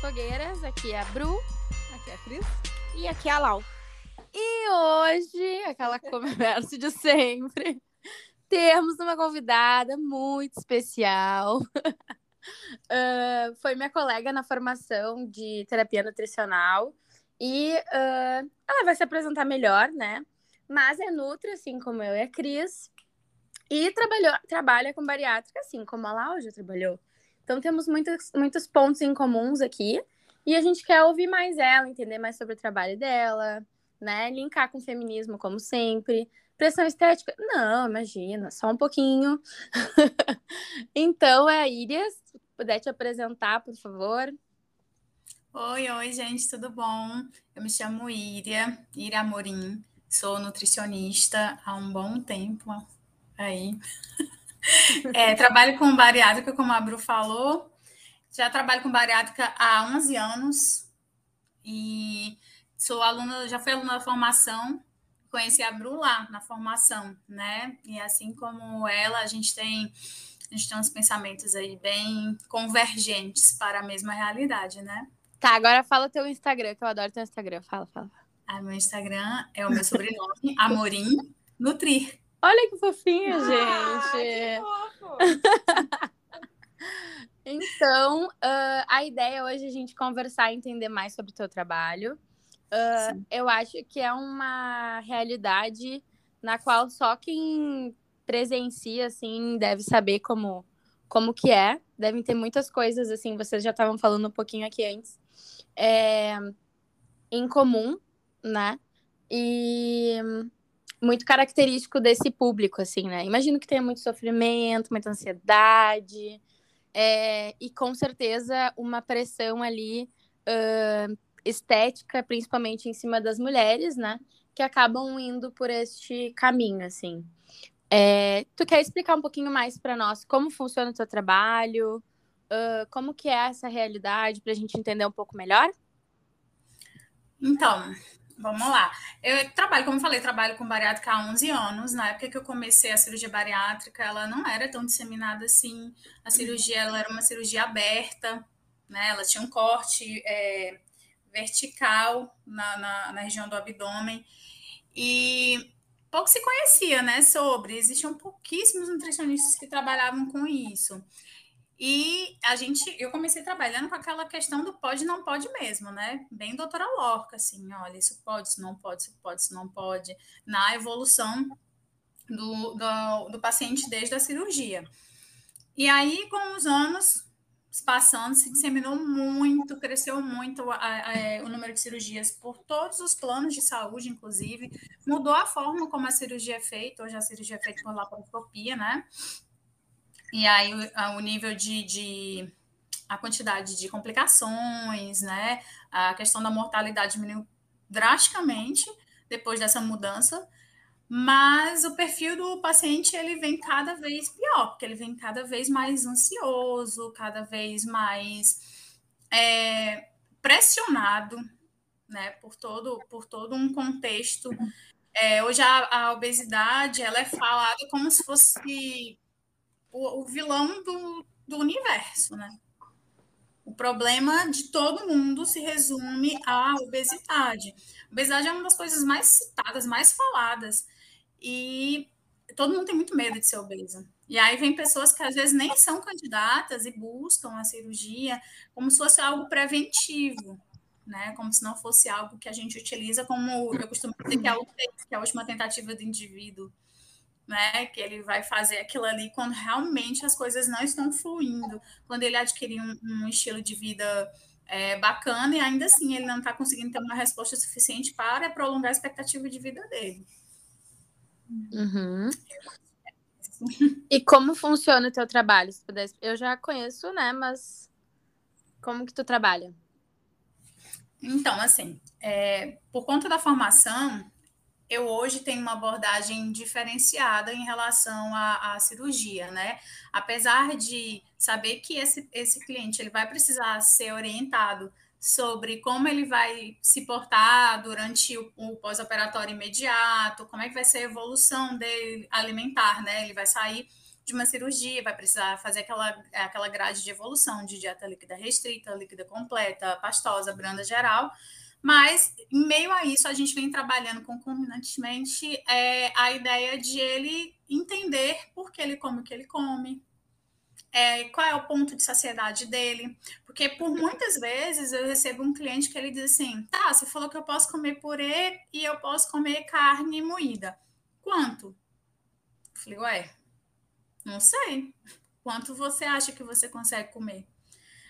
Fogueiras. Aqui é a Bru. Aqui é a Cris. E aqui é a Lau. E hoje, aquela conversa de sempre, temos uma convidada muito especial. uh, foi minha colega na formação de terapia nutricional. E uh, ela vai se apresentar melhor, né? Mas é Nutri, assim como eu e a Cris. E trabalhou, trabalha com bariátrica, assim como a Lau já trabalhou. Então temos muitos, muitos pontos em comuns aqui. E a gente quer ouvir mais ela, entender mais sobre o trabalho dela, né? Linkar com o feminismo, como sempre. Pressão estética? Não, imagina, só um pouquinho. então, é a Irias. Puder te apresentar, por favor. Oi, oi, gente, tudo bom? Eu me chamo Iria, Iria Amorim. Sou nutricionista há um bom tempo aí. É, trabalho com bariátrica, como a Bru falou. Já trabalho com bariátrica há 11 anos e sou aluna, já fui aluna da formação. Conheci a Bru lá na formação, né? E assim como ela, a gente tem a gente tem uns pensamentos aí bem convergentes para a mesma realidade, né? Tá, agora fala teu Instagram, que eu adoro teu Instagram. Fala, fala. Ah, meu Instagram é o meu sobrenome, Amorim Nutrir. Olha que fofinha, ah, gente. então, uh, a ideia hoje é a gente conversar e entender mais sobre o teu trabalho. Uh, eu acho que é uma realidade na qual só quem presencia, assim, deve saber como, como que é. Devem ter muitas coisas, assim, vocês já estavam falando um pouquinho aqui antes, é, em comum, né? E muito característico desse público, assim, né? Imagino que tenha muito sofrimento, muita ansiedade, é, e com certeza uma pressão ali uh, estética, principalmente em cima das mulheres, né? Que acabam indo por este caminho, assim. É, tu quer explicar um pouquinho mais para nós como funciona o teu trabalho, uh, como que é essa realidade, para a gente entender um pouco melhor? Então, Vamos lá. Eu trabalho, como eu falei, trabalho com bariátrica há 11 anos. Na época que eu comecei a cirurgia bariátrica, ela não era tão disseminada assim. A cirurgia ela era uma cirurgia aberta, né? Ela tinha um corte é, vertical na, na, na, região do abdômen. E pouco se conhecia, né, sobre. Existiam pouquíssimos nutricionistas que trabalhavam com isso. E a gente, eu comecei trabalhando com aquela questão do pode, não pode mesmo, né? Bem doutora Lorca, assim, olha, isso pode, isso não pode, isso pode, isso não pode, na evolução do, do, do paciente desde a cirurgia. E aí, com os anos passando, se disseminou muito, cresceu muito a, a, é, o número de cirurgias por todos os planos de saúde, inclusive, mudou a forma como a cirurgia é feita, hoje a cirurgia é feita por laparoscopia, né? E aí o, o nível de, de, a quantidade de complicações, né? A questão da mortalidade diminuiu drasticamente depois dessa mudança, mas o perfil do paciente ele vem cada vez pior, porque ele vem cada vez mais ansioso, cada vez mais é, pressionado, né, por todo por todo um contexto. É, hoje a, a, obesidade ela é falada como se fosse o, o vilão do, do universo, né? O problema de todo mundo se resume à obesidade. A obesidade é uma das coisas mais citadas, mais faladas. E todo mundo tem muito medo de ser obesa. E aí vem pessoas que às vezes nem são candidatas e buscam a cirurgia como se fosse algo preventivo, né? Como se não fosse algo que a gente utiliza como eu costumo dizer que é, que é a última tentativa do indivíduo né? Que ele vai fazer aquilo ali quando realmente as coisas não estão fluindo, quando ele adquirir um, um estilo de vida é, bacana e ainda assim ele não está conseguindo ter uma resposta suficiente para prolongar a expectativa de vida dele. Uhum. E como funciona o teu trabalho? Se pudesse, eu já conheço, né? Mas como que tu trabalha? Então, assim, é, por conta da formação, eu hoje tenho uma abordagem diferenciada em relação à, à, cirurgia, né? Apesar de saber que esse, esse cliente ele vai precisar ser orientado sobre como ele vai se portar durante o, o pós-operatório imediato, como é que vai ser a evolução dele alimentar, né? Ele vai sair de uma cirurgia, vai precisar fazer aquela, aquela grade de evolução de dieta líquida restrita, líquida completa, pastosa, branda geral. Mas, em meio a isso, a gente vem trabalhando concomitantemente é, a ideia de ele entender por que ele come o que ele come, é, qual é o ponto de saciedade dele. Porque por muitas vezes eu recebo um cliente que ele diz assim: tá, você falou que eu posso comer purê e eu posso comer carne moída. Quanto? Eu falei, ué, não sei. Quanto você acha que você consegue comer?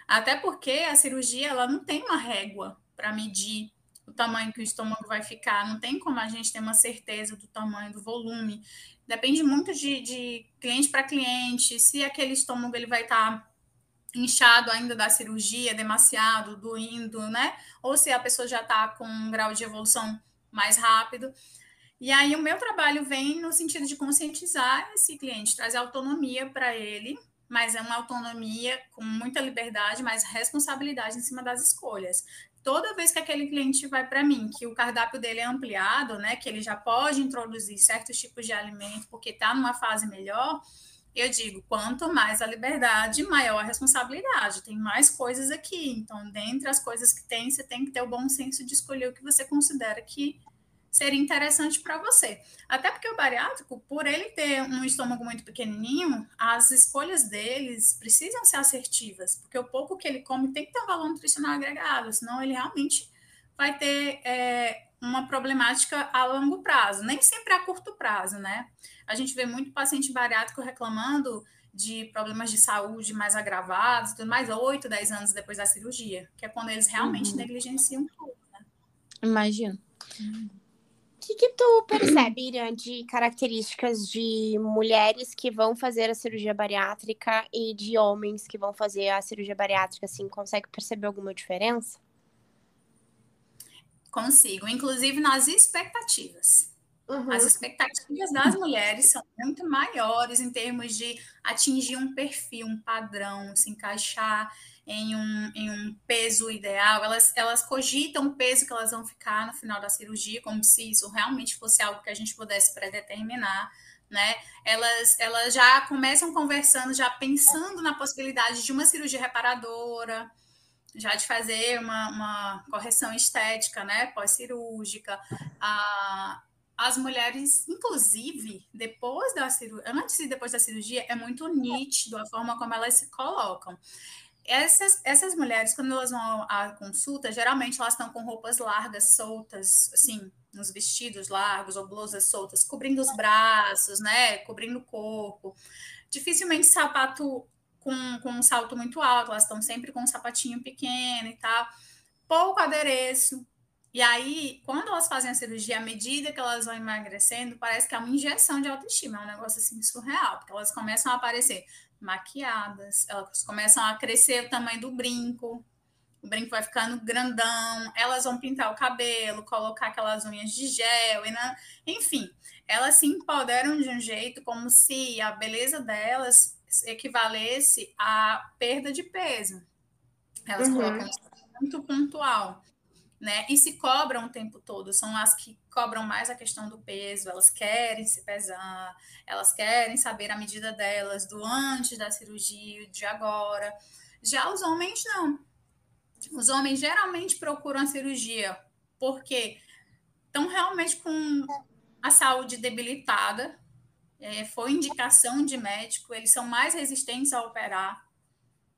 Até porque a cirurgia ela não tem uma régua para medir o tamanho que o estômago vai ficar, não tem como a gente ter uma certeza do tamanho, do volume. Depende muito de, de cliente para cliente, se aquele estômago ele vai estar tá inchado ainda da cirurgia, demasiado, doendo, né? Ou se a pessoa já está com um grau de evolução mais rápido. E aí o meu trabalho vem no sentido de conscientizar esse cliente, trazer autonomia para ele, mas é uma autonomia com muita liberdade, mas responsabilidade em cima das escolhas toda vez que aquele cliente vai para mim, que o cardápio dele é ampliado, né, que ele já pode introduzir certos tipos de alimento porque está numa fase melhor, eu digo, quanto mais a liberdade, maior a responsabilidade. Tem mais coisas aqui. Então, dentre as coisas que tem, você tem que ter o bom senso de escolher o que você considera que seria interessante para você. Até porque o bariátrico, por ele ter um estômago muito pequenininho, as escolhas deles precisam ser assertivas, porque o pouco que ele come tem que ter um valor nutricional agregado, senão ele realmente vai ter é, uma problemática a longo prazo, nem sempre a curto prazo, né? A gente vê muito paciente bariátrico reclamando de problemas de saúde mais agravados, tudo mais, 8, 10 anos depois da cirurgia, que é quando eles realmente uhum. negligenciam tudo, né? Imagino. Uhum que, que tu percebe, Irã, de características de mulheres que vão fazer a cirurgia bariátrica e de homens que vão fazer a cirurgia bariátrica, assim, consegue perceber alguma diferença? Consigo, inclusive nas expectativas. Uhum. As expectativas das mulheres são muito maiores em termos de atingir um perfil, um padrão, se encaixar em um, em um peso ideal, elas, elas cogitam o peso que elas vão ficar no final da cirurgia, como se isso realmente fosse algo que a gente pudesse predeterminar, né? Elas, elas já começam conversando, já pensando na possibilidade de uma cirurgia reparadora, já de fazer uma, uma correção estética, né? Pós-cirúrgica. Ah, as mulheres, inclusive, depois da cirurgia, antes e depois da cirurgia, é muito nítido a forma como elas se colocam essas, essas mulheres, quando elas vão à consulta, geralmente elas estão com roupas largas, soltas, assim, nos vestidos largos ou blusas soltas, cobrindo os braços, né? Cobrindo o corpo. Dificilmente sapato com, com um salto muito alto, elas estão sempre com um sapatinho pequeno e tal. Pouco adereço. E aí, quando elas fazem a cirurgia, à medida que elas vão emagrecendo, parece que é uma injeção de autoestima, é um negócio assim surreal, porque elas começam a aparecer maquiadas, elas começam a crescer o tamanho do brinco, o brinco vai ficando grandão, elas vão pintar o cabelo, colocar aquelas unhas de gel, e na... enfim, elas se empoderam de um jeito como se a beleza delas equivalesse à perda de peso. Elas uhum. colocam isso muito pontual né? E se cobram o tempo todo, são as que cobram mais a questão do peso, elas querem se pesar, elas querem saber a medida delas do antes da cirurgia, de agora. Já os homens não. Os homens geralmente procuram a cirurgia porque estão realmente com a saúde debilitada, é, foi indicação de médico, eles são mais resistentes a operar.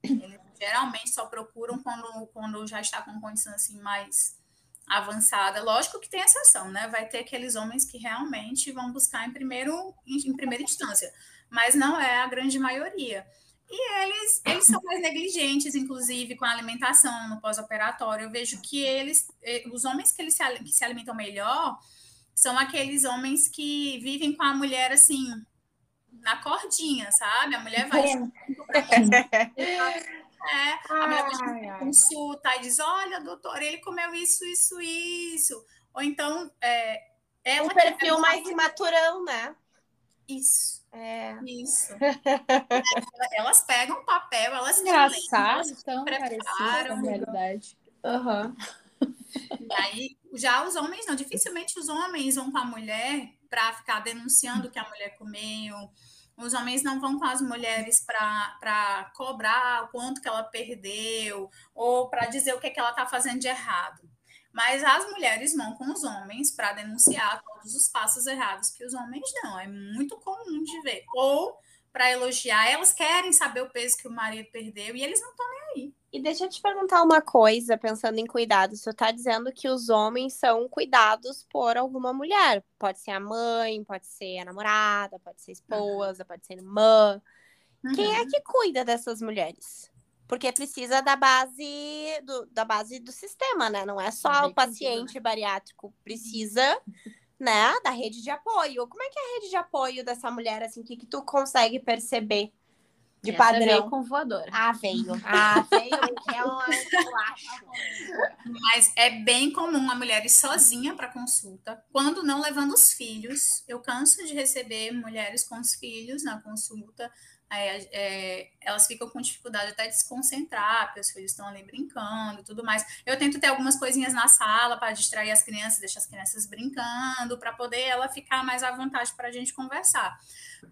Eles geralmente só procuram quando, quando já está com condição assim mais avançada. Lógico que tem exceção, né? Vai ter aqueles homens que realmente vão buscar em, primeiro, em primeira instância, mas não é a grande maioria. E eles, eles são mais negligentes, inclusive, com a alimentação no pós-operatório. Eu vejo que eles, eh, os homens que, eles se, que se alimentam melhor são aqueles homens que vivem com a mulher assim, na cordinha, sabe? A mulher vai. É, a mulher ai, consulta e diz: olha, doutor, ele comeu isso, isso, isso. Ou então. É, ela um perfil mais imaturão, né? Isso. É. Isso. é, elas pegam o papel, elas Engraçado, tão parecido com a realidade. Uhum. E aí, já os homens não, dificilmente os homens vão com a mulher para ficar denunciando que a mulher comeu, Os homens não vão com as mulheres para cobrar o quanto que ela perdeu ou para dizer o que, que ela está fazendo de errado. Mas as mulheres vão com os homens para denunciar todos os passos errados que os homens dão. É muito comum de ver. Ou para elogiar, elas querem saber o peso que o marido perdeu e eles não estão nem aí. E deixa eu te perguntar uma coisa, pensando em cuidados. Você está dizendo que os homens são cuidados por alguma mulher. Pode ser a mãe, pode ser a namorada, pode ser a esposa, uhum. pode ser irmã. Uhum. Quem é uhum. que cuida dessas mulheres? Porque precisa da base do, da base do sistema, né? Não é só o paciente bariátrico. Precisa, né, da rede de apoio. Como é que é a rede de apoio dessa mulher, assim? O que, que tu consegue perceber? De Essa padrão. Veio com voadora. Ah, veio. Ah, veio que é uma Mas é bem comum a mulher ir sozinha para consulta, quando não levando os filhos. Eu canso de receber mulheres com os filhos na consulta. É, é, elas ficam com dificuldade até de se concentrar, porque os filhos estão ali brincando e tudo mais. Eu tento ter algumas coisinhas na sala para distrair as crianças, deixar as crianças brincando, para poder ela ficar mais à vontade para a gente conversar.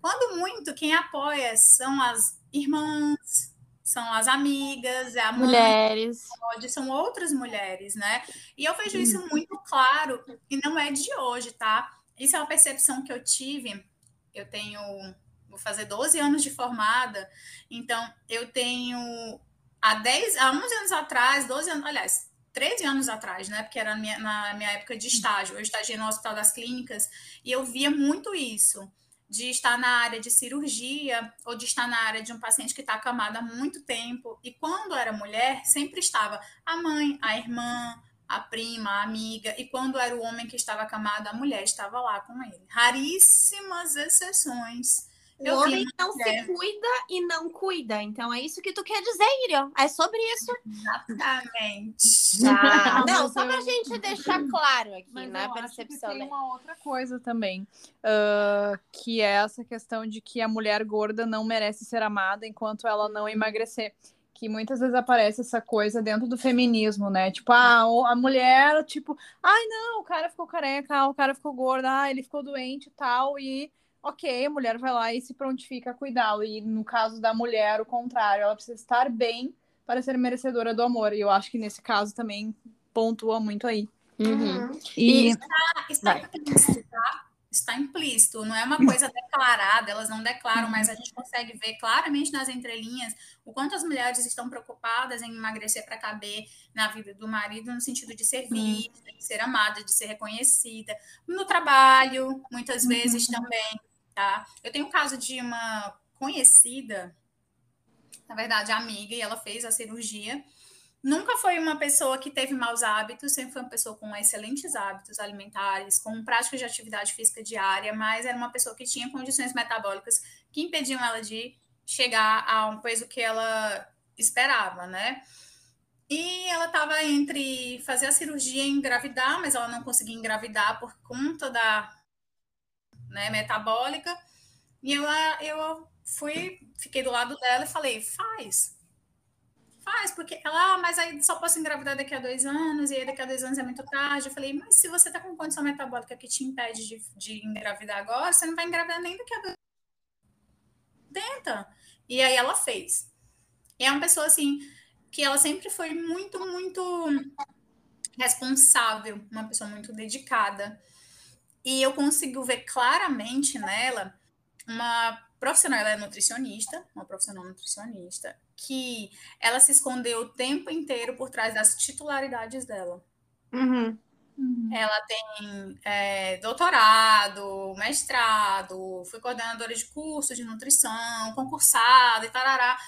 Quando muito, quem apoia são as irmãs, são as amigas, é a mãe, mulheres, pode, são outras mulheres, né? E eu vejo isso muito claro e não é de hoje, tá? Isso é uma percepção que eu tive. Eu tenho, vou fazer 12 anos de formada, então eu tenho há 10, há 11 anos atrás, 12 anos, aliás, 13 anos atrás, né? Porque era na minha, na minha época de estágio. Eu estagiei no Hospital das Clínicas e eu via muito isso de estar na área de cirurgia ou de estar na área de um paciente que está acamado há muito tempo. E quando era mulher, sempre estava a mãe, a irmã, a prima, a amiga. E quando era o homem que estava acamado, a mulher estava lá com ele. Raríssimas exceções o homem não se cuida e não cuida. Então é isso que tu quer dizer, Irion. É sobre isso. Exatamente. Tá. não, só pra gente deixar claro aqui, Mas né? percepção. tem uma outra coisa também, uh, que é essa questão de que a mulher gorda não merece ser amada enquanto ela não emagrecer que muitas vezes aparece essa coisa dentro do feminismo, né? Tipo, ah, a mulher, tipo, ai não, o cara ficou careca, o cara ficou gordo, ah, ele ficou doente e tal, e ok, a mulher vai lá e se prontifica a cuidá-lo. E no caso da mulher, o contrário, ela precisa estar bem para ser merecedora do amor. E eu acho que nesse caso também pontua muito aí. Uhum. E, e está, está implícito, tá? Está implícito, não é uma coisa declarada, elas não declaram, mas a gente consegue ver claramente nas entrelinhas o quanto as mulheres estão preocupadas em emagrecer para caber na vida do marido, no sentido de ser vista, de ser amada, de ser reconhecida. No trabalho, muitas vezes uhum. também tá? Eu tenho um caso de uma conhecida, na verdade, amiga, e ela fez a cirurgia. Nunca foi uma pessoa que teve maus hábitos, sempre foi uma pessoa com excelentes hábitos alimentares, com prática de atividade física diária, mas era uma pessoa que tinha condições metabólicas que impediam ela de chegar a um peso que ela esperava, né? E ela estava entre fazer a cirurgia e engravidar, mas ela não conseguia engravidar por conta da né, metabólica. E eu, eu fui, fiquei do lado dela e falei, faz. Faz, porque ela, ah, mas aí só posso engravidar daqui a dois anos, e aí daqui a dois anos é muito tarde. Eu falei, mas se você tá com condição metabólica que te impede de, de engravidar agora, você não vai engravidar nem daqui a dois Tenta. E aí ela fez. E é uma pessoa assim, que ela sempre foi muito, muito responsável, uma pessoa muito dedicada. E eu consigo ver claramente nela uma profissional, ela é nutricionista, uma profissional nutricionista, que ela se escondeu o tempo inteiro por trás das titularidades dela. Uhum. Uhum. Ela tem é, doutorado, mestrado, foi coordenadora de curso de nutrição, concursada e tarará,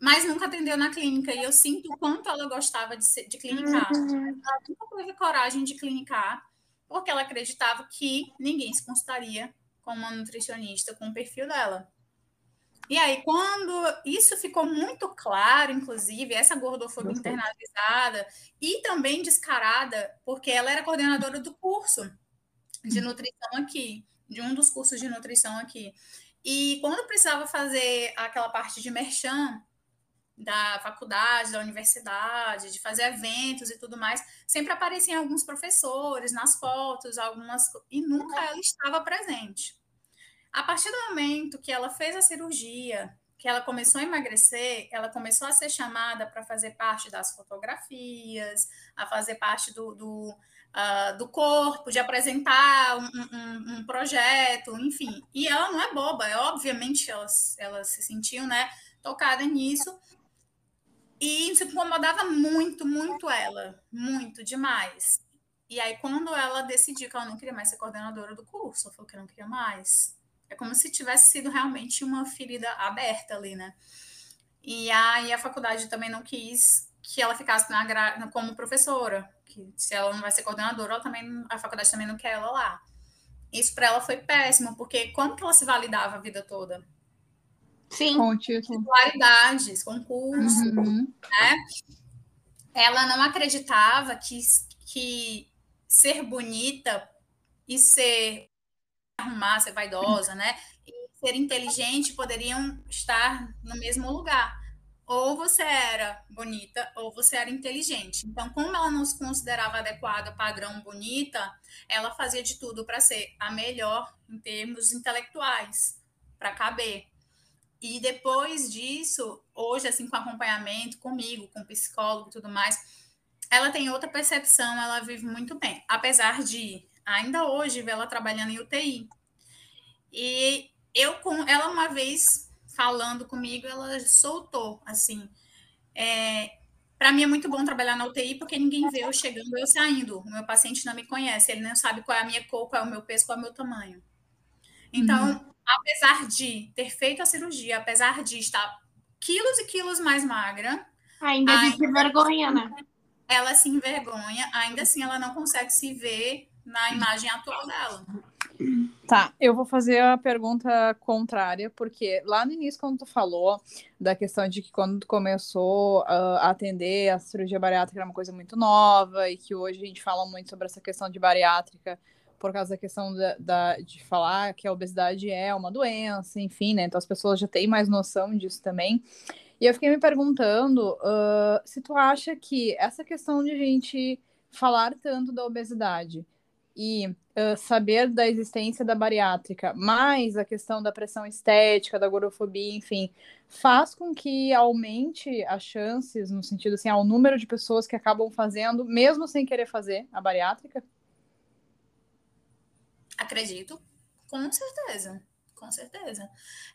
mas nunca atendeu na clínica. E eu sinto o quanto ela gostava de, de clinicar. Uhum. Ela nunca teve coragem de clinicar porque ela acreditava que ninguém se consultaria com uma nutricionista com o perfil dela. E aí, quando isso ficou muito claro, inclusive, essa gordofobia internalizada e também descarada, porque ela era coordenadora do curso de nutrição aqui, de um dos cursos de nutrição aqui. E quando precisava fazer aquela parte de merchan, da faculdade, da universidade, de fazer eventos e tudo mais, sempre apareciam alguns professores nas fotos, algumas e nunca ela estava presente. A partir do momento que ela fez a cirurgia, que ela começou a emagrecer, ela começou a ser chamada para fazer parte das fotografias, a fazer parte do, do, uh, do corpo, de apresentar um, um, um, projeto, enfim. E ela não é boba, é obviamente ela, ela se sentiu né, tocada nisso. E isso incomodava muito, muito ela, muito demais. E aí, quando ela decidiu que ela não queria mais ser coordenadora do curso, ela falou que não queria mais. É como se tivesse sido realmente uma ferida aberta ali, né? E aí a faculdade também não quis que ela ficasse na, como professora, que se ela não vai ser coordenadora, ela também, a faculdade também não quer ela lá. Isso para ela foi péssimo, porque como que ela se validava a vida toda? Sim. Com. Titularidades, concurso, uhum. né? Ela não acreditava que, que ser bonita e ser arrumar, ser vaidosa, né? E ser inteligente poderiam estar no mesmo lugar. Ou você era bonita, ou você era inteligente. Então, como ela não se considerava adequada padrão bonita, ela fazia de tudo para ser a melhor em termos intelectuais, para caber. E depois disso, hoje, assim, com acompanhamento comigo, com psicólogo e tudo mais, ela tem outra percepção, ela vive muito bem. Apesar de, ainda hoje, ver ela trabalhando em UTI. E eu, com ela, uma vez falando comigo, ela soltou, assim. É, para mim é muito bom trabalhar na UTI porque ninguém vê eu chegando, eu saindo. O meu paciente não me conhece, ele não sabe qual é a minha cor, qual é o meu peso, qual é o meu tamanho. Então, uhum apesar de ter feito a cirurgia, apesar de estar quilos e quilos mais magra. Ainda, ainda se vergonha, né? Ela se envergonha, ainda assim ela não consegue se ver na imagem atual dela. Tá, eu vou fazer a pergunta contrária, porque lá no início, quando tu falou da questão de que quando tu começou uh, a atender a cirurgia bariátrica era uma coisa muito nova, e que hoje a gente fala muito sobre essa questão de bariátrica por causa da questão da, da, de falar que a obesidade é uma doença, enfim, né? Então as pessoas já têm mais noção disso também. E eu fiquei me perguntando uh, se tu acha que essa questão de a gente falar tanto da obesidade e uh, saber da existência da bariátrica, mais a questão da pressão estética, da gordofobia, enfim, faz com que aumente as chances, no sentido assim, ao número de pessoas que acabam fazendo, mesmo sem querer fazer a bariátrica? Acredito, com certeza, com certeza.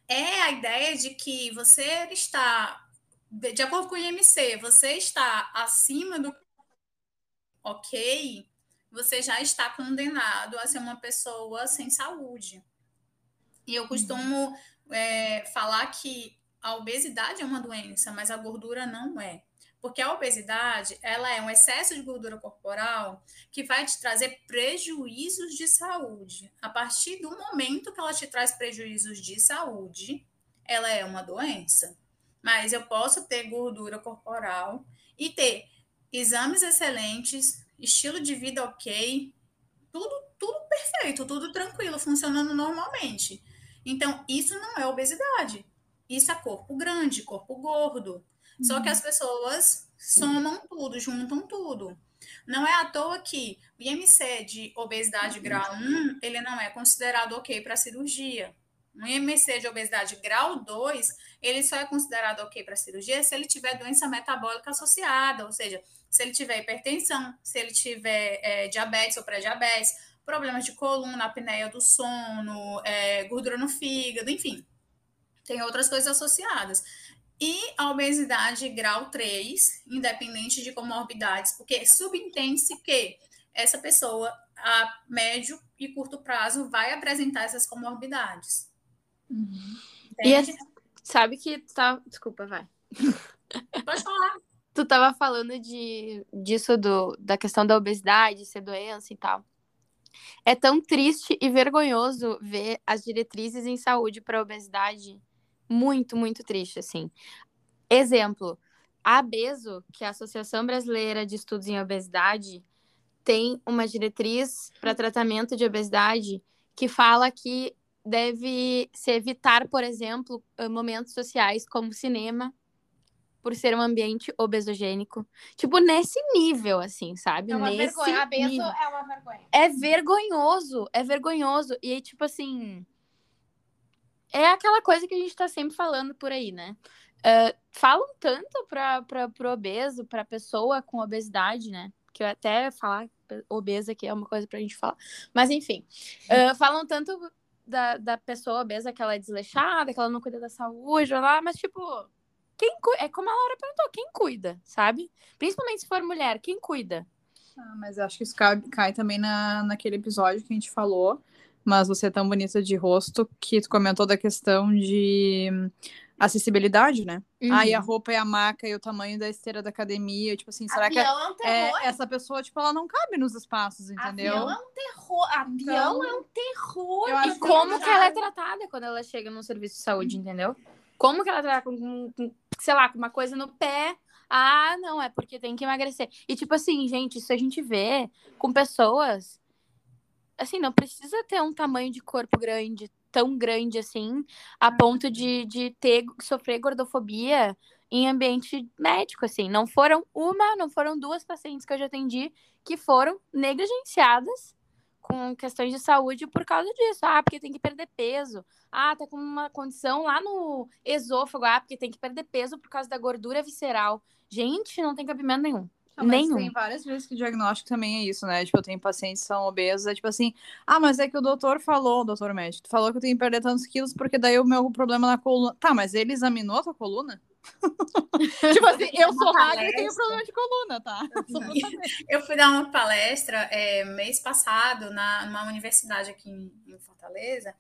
É a ideia de que você está, de acordo com o IMC, você está acima do ok, você já está condenado a ser uma pessoa sem saúde. E eu costumo é, falar que a obesidade é uma doença, mas a gordura não é. Porque a obesidade, ela é um excesso de gordura corporal que vai te trazer prejuízos de saúde. A partir do momento que ela te traz prejuízos de saúde, ela é uma doença. Mas eu posso ter gordura corporal e ter exames excelentes, estilo de vida ok, tudo, tudo perfeito, tudo tranquilo, funcionando normalmente. Então, isso não é obesidade. Isso é corpo grande, corpo gordo. Só que uhum. as pessoas somam tudo, juntam tudo. Não é à toa que o IMC de obesidade grau 1, ele não é considerado ok para cirurgia. O IMC de obesidade grau 2, ele só é considerado ok para cirurgia se ele tiver doença metabólica associada, ou seja, se ele tiver hipertensão, se ele tiver é, diabetes ou pré-diabetes, problemas de coluna, apneia do sono, é, gordura no fígado, enfim. Tem outras coisas associadas e a obesidade grau 3, independente de comorbidades, porque subentende-se que essa pessoa, a médio e curto prazo, vai apresentar essas comorbidades. Uhum. E é, sabe que tá. Desculpa, vai. Pode falar. Tu tava falando de, disso, do, da questão da obesidade, ser doença e tal. É tão triste e vergonhoso ver as diretrizes em saúde para obesidade muito, muito triste, assim. Exemplo, a ABESO, que é a Associação Brasileira de Estudos em Obesidade, tem uma diretriz para tratamento de obesidade que fala que deve se evitar, por exemplo, eh, momentos sociais como cinema, por ser um ambiente obesogênico. Tipo, nesse nível, assim, sabe? É uma nesse vergonha. A Beso é uma vergonha. É vergonhoso, é vergonhoso. E aí, tipo assim, é aquela coisa que a gente tá sempre falando por aí, né? Uh, falam tanto para o obeso, para pessoa com obesidade, né? Que eu até falar obesa aqui é uma coisa pra gente falar. Mas enfim, uh, falam tanto da, da pessoa obesa que ela é desleixada, que ela não cuida da saúde, lá, mas tipo, quem é como a Laura perguntou, quem cuida, sabe? Principalmente se for mulher, quem cuida? Ah, mas acho que isso cai, cai também na, naquele episódio que a gente falou, mas você é tão bonita de rosto que tu comentou da questão de acessibilidade, né? Uhum. Aí a roupa e a maca e o tamanho da esteira da academia, tipo assim, será Avião que é, um é, essa pessoa, tipo, ela não cabe nos espaços, entendeu? Avião é um terror. Avião então, é um terror. E como que ela é tratada quando ela chega no serviço de saúde, entendeu? Como que ela tá com, com, sei lá, com uma coisa no pé. Ah, não, é porque tem que emagrecer. E tipo assim, gente, isso a gente vê com pessoas assim, não precisa ter um tamanho de corpo grande, tão grande assim, a ponto de, de ter, sofrer gordofobia em ambiente médico, assim. Não foram uma, não foram duas pacientes que eu já atendi que foram negligenciadas com questões de saúde por causa disso. Ah, porque tem que perder peso. Ah, tá com uma condição lá no esôfago. Ah, porque tem que perder peso por causa da gordura visceral. Gente, não tem cabimento nenhum. Nenhum. Tem várias vezes que o diagnóstico também é isso, né? Tipo, eu tenho pacientes que são obesas, é tipo assim, ah, mas é que o doutor falou, o doutor médico, falou que eu tenho que perder tantos quilos porque daí o meu problema na coluna. Tá, mas ele examinou a tua coluna? tipo assim, eu sou magra e tenho problema de coluna, tá? Eu fui dar uma palestra é, mês passado na, numa universidade aqui em, em Fortaleza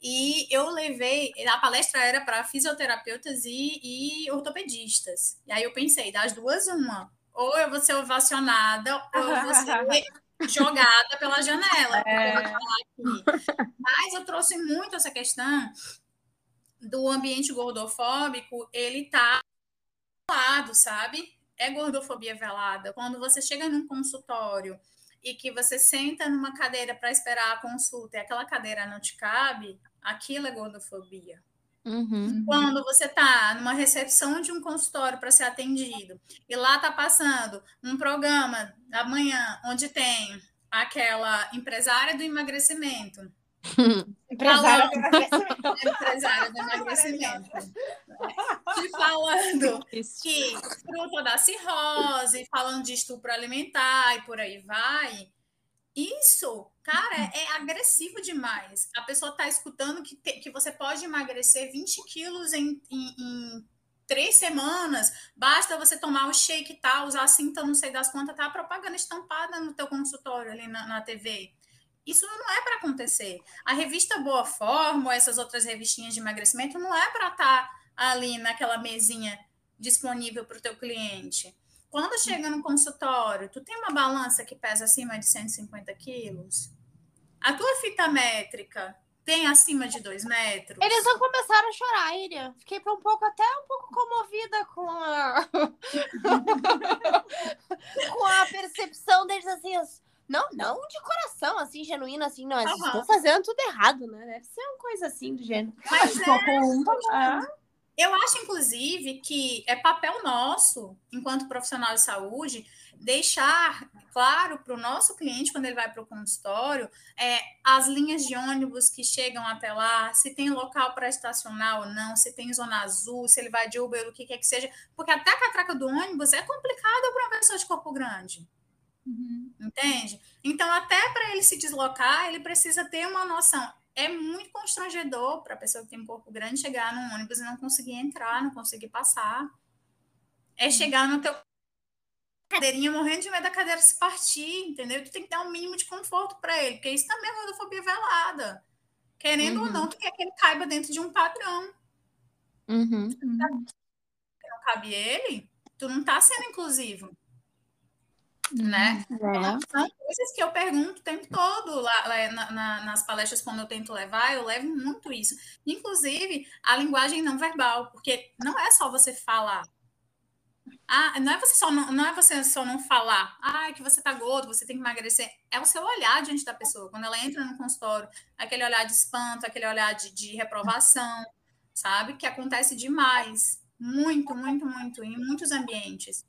e eu levei, a palestra era para fisioterapeutas e, e ortopedistas. E aí eu pensei, das duas, uma ou eu vou ser ovacionada, ou eu vou ser jogada pela janela. É. Mas eu trouxe muito essa questão do ambiente gordofóbico, ele tá lado, sabe? É gordofobia velada. Quando você chega num consultório e que você senta numa cadeira para esperar a consulta e aquela cadeira não te cabe, aquilo é gordofobia. Uhum. Quando você está numa recepção de um consultório para ser atendido e lá está passando um programa da manhã onde tem aquela empresária do emagrecimento. empresária do emagrecimento. empresária do emagrecimento. Te falando que fruta da cirrose, falando de estupro alimentar e por aí vai. Isso, cara, é, agressivo demais. A pessoa está escutando que, te, que você pode emagrecer 20 quilos em, em, em, três semanas, basta você tomar o shake tal, usar a cinta, não sei das quantas, tá a propaganda estampada no teu consultório ali na, na TV. Isso não é para acontecer. A revista Boa Forma, ou essas outras revistinhas de emagrecimento, não é para estar tá ali naquela mesinha disponível para o teu cliente. Quando chega no consultório, tu tem uma balança que pesa acima de 150 quilos? A tua fita métrica tem acima de 2 metros? Eles vão começar a chorar, Iria. Fiquei um pouco, até um pouco comovida com a... com a percepção deles, assim, não, não de coração, assim, genuíno, assim, não. Eles uhum. estão fazendo tudo errado, né? Deve ser uma coisa assim do gênero. Mas é... Um, tá eu acho, inclusive, que é papel nosso, enquanto profissional de saúde, deixar claro para o nosso cliente, quando ele vai para o consultório, é, as linhas de ônibus que chegam até lá, se tem local para estacionar ou não, se tem zona azul, se ele vai de Uber, o que quer que seja, porque até a catraca do ônibus é complicada para uma pessoa de corpo grande. Uhum. Entende? Então, até para ele se deslocar, ele precisa ter uma noção é muito constrangedor para a pessoa que tem um corpo grande chegar num ônibus e não conseguir entrar, não conseguir passar. É uhum. chegar no teu cadeirinha morrendo de medo da cadeira se partir, entendeu? Tu tem que dar um mínimo de conforto para ele, porque isso também é gordofobia velada. Querendo uhum. ou não, tu quer que ele caiba dentro de um padrão. Uhum. Não cabe ele, tu não tá sendo inclusivo né? É. São coisas que eu pergunto o tempo todo lá, lá na, na, nas palestras quando eu tento levar, eu levo muito isso. Inclusive a linguagem não verbal, porque não é só você falar. Ah, não é você só não, não é você só não falar, ah, que você tá gordo, você tem que emagrecer. É o seu olhar diante da pessoa. Quando ela entra no consultório, aquele olhar de espanto, aquele olhar de, de reprovação, sabe? Que acontece demais. Muito, muito, muito, em muitos ambientes.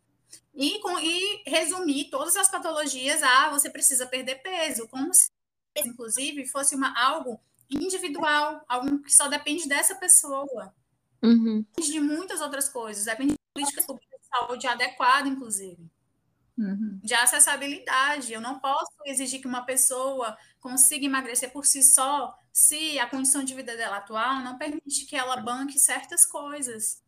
E, com, e resumir todas as patologias, ah, você precisa perder peso, como se, inclusive, fosse uma, algo individual, algo que só depende dessa pessoa. Uhum. De muitas outras coisas. Depende de políticas públicas saúde adequada, inclusive. Uhum. De acessibilidade. Eu não posso exigir que uma pessoa consiga emagrecer por si só se a condição de vida dela atual não permite que ela banque certas coisas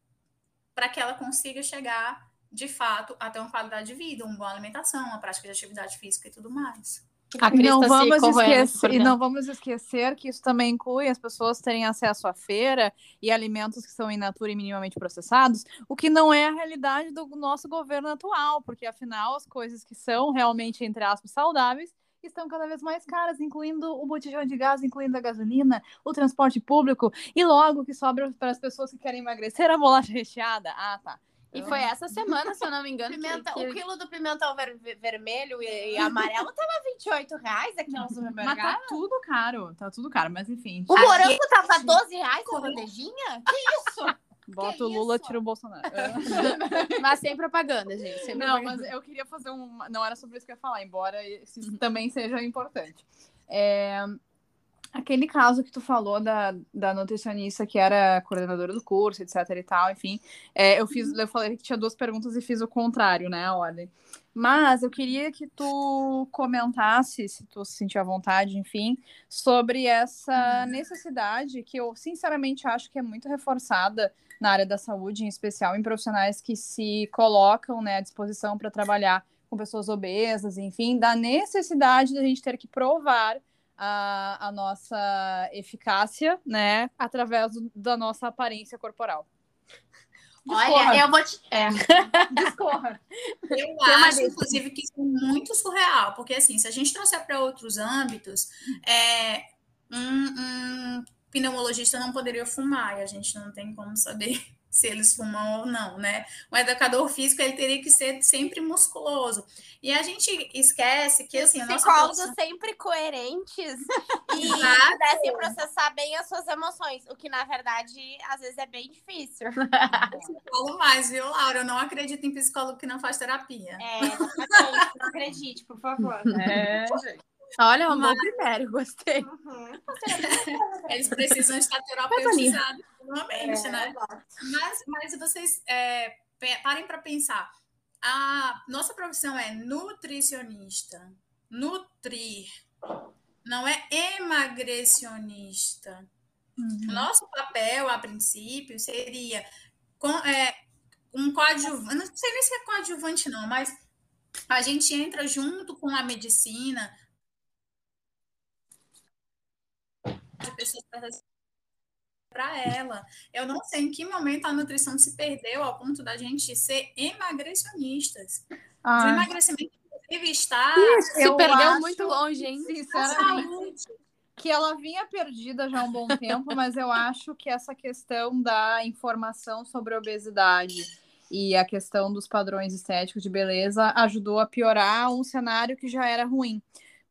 para que ela consiga chegar, de fato, a ter uma qualidade de vida, uma boa alimentação, uma prática de atividade física e tudo mais. A E não, tá vamos esquecer, e não vamos esquecer que isso também inclui as pessoas terem acesso à feira e alimentos que são in natura e minimamente processados, o que não é a realidade do nosso governo atual, porque afinal as coisas que são realmente, entre aspas, saudáveis estão cada vez mais caras, incluindo o botijão de gás, incluindo a gasolina, o transporte público, e logo que sobra para as pessoas que querem emagrecer a bolacha recheada. Ah, tá. E foi essa semana, se eu não me engano, que- Pimenta, que, O quilo do pimentão ver- vermelho e, e amarelo tava 28 reais aqui no Mas supermercado. tá tudo caro, tá tudo caro, mas enfim. O morango tava 12 reais a bandejinha? Que isso? Bota o que Lula, isso? tira o Bolsonaro. Mas sem propaganda, gente. Sem Não, propaganda. mas eu queria fazer um. Não era sobre isso que eu ia falar, embora isso também seja importante. É, Aquele caso que tu falou da, da nutricionista que era coordenadora do curso, etc e tal, enfim. é, eu fiz, eu falei que tinha duas perguntas e fiz o contrário, né? A ordem. Mas eu queria que tu comentasse, se tu se sentir à vontade, enfim, sobre essa necessidade que eu sinceramente acho que é muito reforçada na área da saúde, em especial em profissionais que se colocam né, à disposição para trabalhar com pessoas obesas, enfim, da necessidade da gente ter que provar a, a nossa eficácia, né, através do- da nossa aparência corporal. Olha, eu vou te. É. Discorra. Eu acho, inclusive, que isso é muito surreal, porque assim, se a gente trouxer para outros âmbitos, é, um, um pneumologista não poderia fumar, e a gente não tem como saber se eles fumam ou não, né? Um educador físico ele teria que ser sempre musculoso. E a gente esquece que assim, nossa Psicólogos profissão- sempre coerentes e pudessem processar bem as suas emoções, o que na verdade às vezes é bem difícil. falo mais, viu, Laura? Eu não acredito em psicólogo que não faz terapia. É. Não acredite, por favor. É, gente. Olha, é um bom critério, gostei. Uhum. Eles precisam estar terapeutizados normalmente, né? Mas, mas vocês é, parem para pensar. A nossa profissão é nutricionista. Nutrir. Não é emagrecionista. O nosso papel, a princípio, seria com, é, um coadjuvante. Não sei nem se é coadjuvante, não, mas a gente entra junto com a medicina de pessoas para ela. Eu não sei em que momento a nutrição se perdeu ao ponto da gente ser emagrecionistas. O Ah, emagrecimento, inclusive, está Se eu perdeu muito longe, hein? Sinceramente, que ela vinha perdida já há um bom tempo, mas eu acho que essa questão da informação sobre a obesidade e a questão dos padrões estéticos de beleza ajudou a piorar um cenário que já era ruim.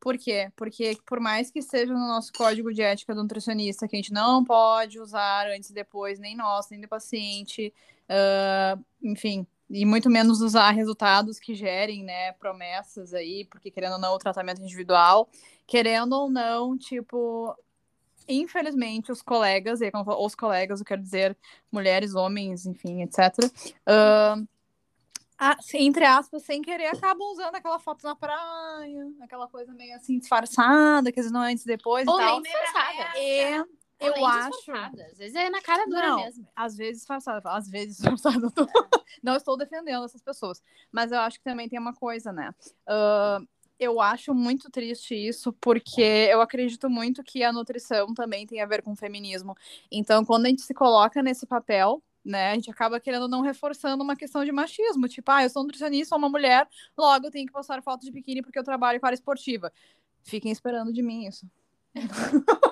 Por quê? Porque por mais que esteja no nosso código de ética do nutricionista que a gente não pode usar antes e depois, nem nós, nem do paciente, ah, enfim, e muito menos usar resultados que gerem, né, promessas aí, porque querendo ou não, o tratamento individual, querendo ou não, tipo, infelizmente, os colegas, e os colegas, eu quero dizer mulheres, homens, enfim, etc., ah, entre aspas, sem querer, acabam usando aquela foto na praia, aquela coisa meio assim disfarçada, que às vezes não é antes e depois Ou e tal. disfarçada. Ou eu acho. Às vezes é na cara dura Não. mesmo. às vezes disfarçada, às vezes disfarçada, tô- não estou defendendo essas pessoas, mas eu acho que também tem uma coisa, né? Ah, eu acho muito triste isso, porque eu acredito muito que a nutrição também tem a ver com o feminismo. Então, quando a gente se coloca nesse papel, né, a gente acaba querendo não reforçando uma questão de machismo. Tipo, ah, eu sou nutricionista, sou uma mulher, logo eu tenho que postar foto de biquíni porque eu trabalho com área esportiva. Fiquem esperando de mim isso.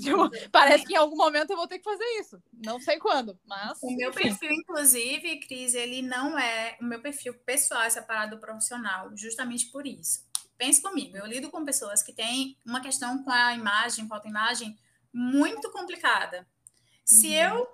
Tipo, parece que em algum momento eu vou ter que fazer isso. Não sei quando, mas. O meu perfil, inclusive, Cris, ele não é. O meu perfil pessoal é separado do profissional, justamente por isso. Pense comigo, eu lido com pessoas que têm uma questão com a imagem, com a autoimagem, muito complicada. Se Uhum. eu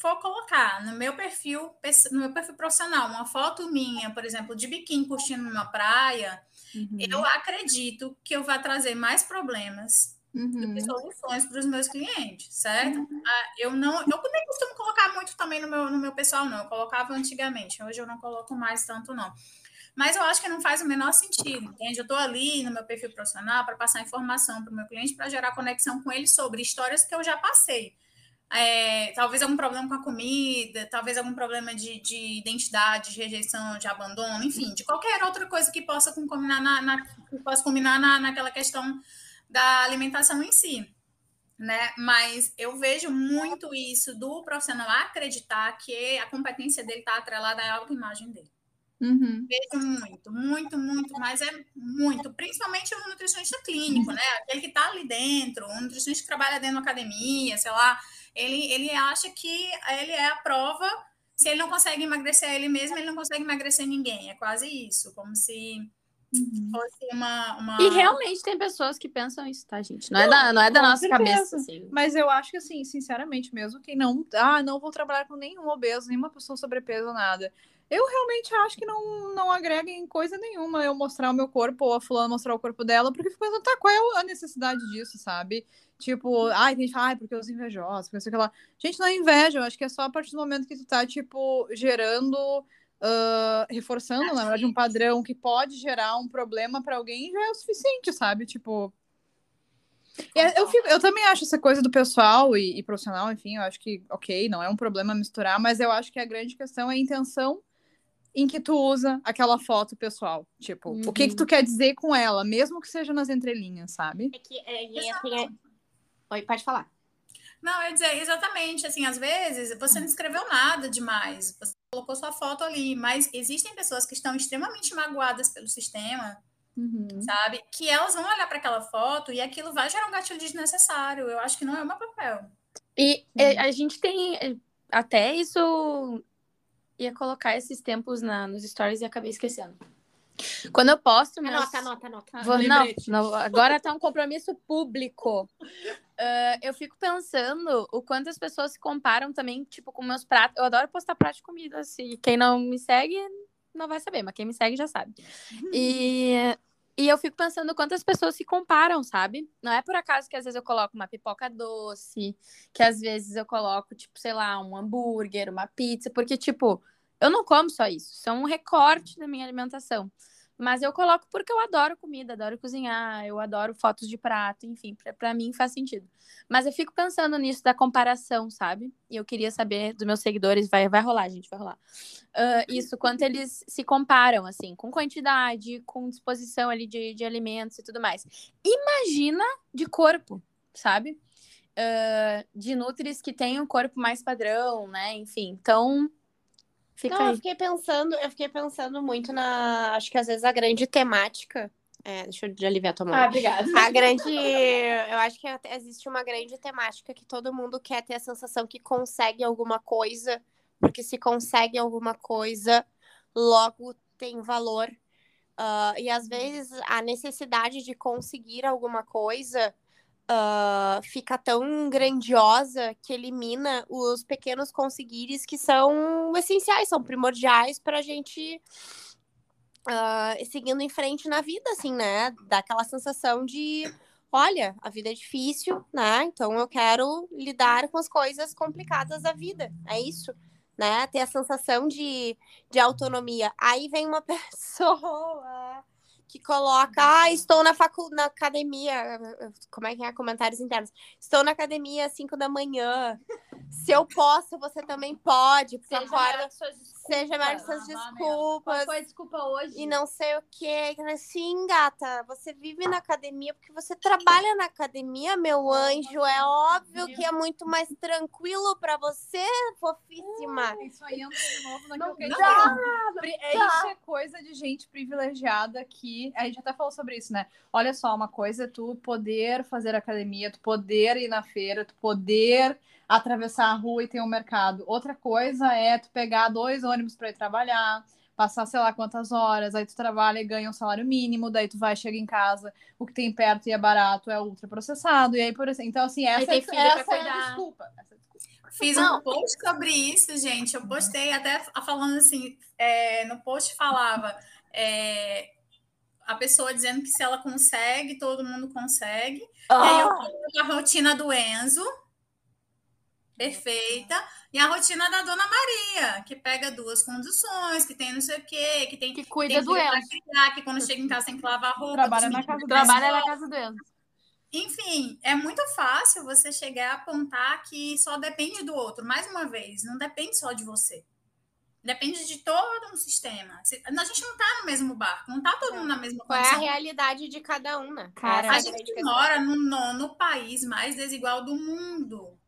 for colocar no meu perfil, no meu perfil profissional, uma foto minha, por exemplo, de biquíni curtindo numa praia, Uhum. eu acredito que eu vou trazer mais problemas uhum. soluções para os meus clientes, certo? Uhum. Ah, eu não, eu nem costumo colocar muito também no meu, no meu pessoal, não. Eu colocava antigamente, hoje eu não coloco mais tanto, não. Mas eu acho que não faz o menor sentido, entende? Eu estou ali no meu perfil profissional para passar informação para o meu cliente, para gerar conexão com ele sobre histórias que eu já passei. É, talvez algum problema com a comida, talvez algum problema de, de, identidade, de rejeição, de abandono, enfim, de qualquer outra coisa que possa combinar, na, na que possa combinar na, naquela questão da alimentação em si. Né? Mas eu vejo muito isso do profissional acreditar que a competência dele está atrelada à autoimagem dele. Uhum. Vejo muito, muito, muito, mas é muito, principalmente o nutricionista clínico, né? Aquele que está ali dentro, o nutricionista que trabalha dentro da academia, sei lá, ele, ele acha que ele é a prova. Se ele não consegue emagrecer ele mesmo, ele não consegue emagrecer ninguém. É quase isso, como se uhum. fosse uma, uma, E realmente tem pessoas que pensam isso, tá, gente? Não, é não é da, não é da nossa certeza. cabeça. Assim. Mas eu acho que, assim, sinceramente mesmo, quem não. Ah, não vou trabalhar com nenhum obeso, nenhuma pessoa sobrepeso, nada eu realmente acho que não, não agrega em coisa nenhuma eu mostrar o meu corpo ou a fulana mostrar o corpo dela, porque fico pensando, tá, qual é a necessidade disso, sabe? Tipo, ai, tem gente ai, porque os invejosos, porque sei lá. Gente, não é inveja, eu acho que é só a partir do momento que tu tá, tipo, gerando, uh, reforçando, na verdade, um padrão que pode gerar um problema para alguém, já é o suficiente, sabe? Tipo, eu, fico, eu, também acho essa coisa do pessoal e, e, profissional, enfim, eu acho que, ok, não é um problema misturar, mas eu acho que a grande questão é a intenção em que tu usa aquela foto pessoal. Tipo, uhum. o que que tu uhum. quer dizer com ela, mesmo que seja nas entrelinhas, sabe? É que é, é, Oi, pode falar. Não, eu ia dizer, exatamente, assim, às vezes você não escreveu nada demais, você colocou sua foto ali, mas existem pessoas que estão extremamente magoadas pelo sistema, uhum. sabe? Que elas vão olhar para aquela foto e aquilo vai gerar um gatilho desnecessário. Eu acho que não é o meu papel. E uhum. a gente tem até isso ia colocar esses tempos na, nos stories e acabei esquecendo. Quando eu posto meus... Anota, anota, anota. Vou, não, não, agora tá um compromisso público. Uh, eu fico pensando o quanto as pessoas se comparam também, tipo, com meus pratos. Eu adoro postar prato de comida. Se quem não me segue não vai saber, mas quem me segue já sabe. E e eu fico pensando quantas pessoas se comparam, sabe? Não é por acaso que às vezes eu coloco uma pipoca doce, que às vezes eu coloco, tipo, sei lá, um hambúrguer, uma pizza, porque, tipo, eu não como só isso, isso é um recorte da minha alimentação. Mas eu coloco porque eu adoro comida, adoro cozinhar, eu adoro fotos de prato, enfim, para mim faz sentido. Mas eu fico pensando nisso da comparação, sabe? E eu queria saber dos meus seguidores, vai, vai rolar, gente, vai rolar. Uh, isso, quanto eles se comparam, assim, com quantidade, com disposição ali de, de alimentos e tudo mais. Imagina de corpo, sabe? Uh, de nutris que têm um corpo mais padrão, né? Enfim, então Fica Não, aí. eu fiquei pensando, eu fiquei pensando muito na. Acho que às vezes a grande temática. É, deixa eu aliviar a tua mão. Ah, obrigada. A grande. Eu acho que existe uma grande temática que todo mundo quer ter a sensação que consegue alguma coisa, porque se consegue alguma coisa, logo tem valor. Uh, e às vezes a necessidade de conseguir alguma coisa uh, fica tão grandiosa que elimina os pequenos conseguires que são essenciais, são primordiais para a gente uh, seguindo em frente na vida, assim, né? Dá aquela sensação de olha, a vida é difícil, né? Então eu quero lidar com as coisas complicadas da vida. É isso, né? Ter a sensação de, de autonomia. Aí vem uma pessoa que coloca, ah, estou na facu na academia, como é que é? Comentários internos. Estou na academia às 5 da manhã. Se eu posso, você também pode. Seja favor, seja mais suas desculpas. Qual foi a desculpa hoje? E não sei o quê. Sim, gata, você vive na academia porque você trabalha na academia, meu anjo. É óbvio que é muito mais tranquilo para você, fofíssima. Uh, isso aí entra de novo naquilo que a gente é, Isso é coisa de gente privilegiada que. A gente até falou sobre isso, né? Olha só, uma coisa é tu poder fazer academia, tu poder ir na feira, tu poder atravessar a rua e ter um mercado. Outra coisa é tu pegar dois ônibus para ir trabalhar, passar sei lá quantas horas, aí tu trabalha e ganha um salário mínimo, daí tu vai, chega em casa, o que tem perto e é barato é ultraprocessado, e aí por assim. Então, assim, essa, é, essa é a desculpa. Essa é a desculpa. Fiz um post sobre isso, gente. Eu postei até falando assim, é, no post falava. É, a pessoa dizendo que se ela consegue, todo mundo consegue. Oh. E aí eu coloco a rotina do Enzo, perfeita, e a rotina da Dona Maria, que pega duas condições, que tem não sei o quê, que tem que cuida tem do Enzo. que quando chega em casa tem que lavar roupa. Trabalha na casa, trabalha na casa do Enzo. Enfim, é muito fácil você chegar a apontar que só depende do outro. Mais uma vez, não depende só de você. Depende de todo um sistema. A gente não está no mesmo barco, não está todo mundo na mesma Qual condição. é a realidade de cada um, né? Cara, a gente mora no nono país mais desigual do mundo.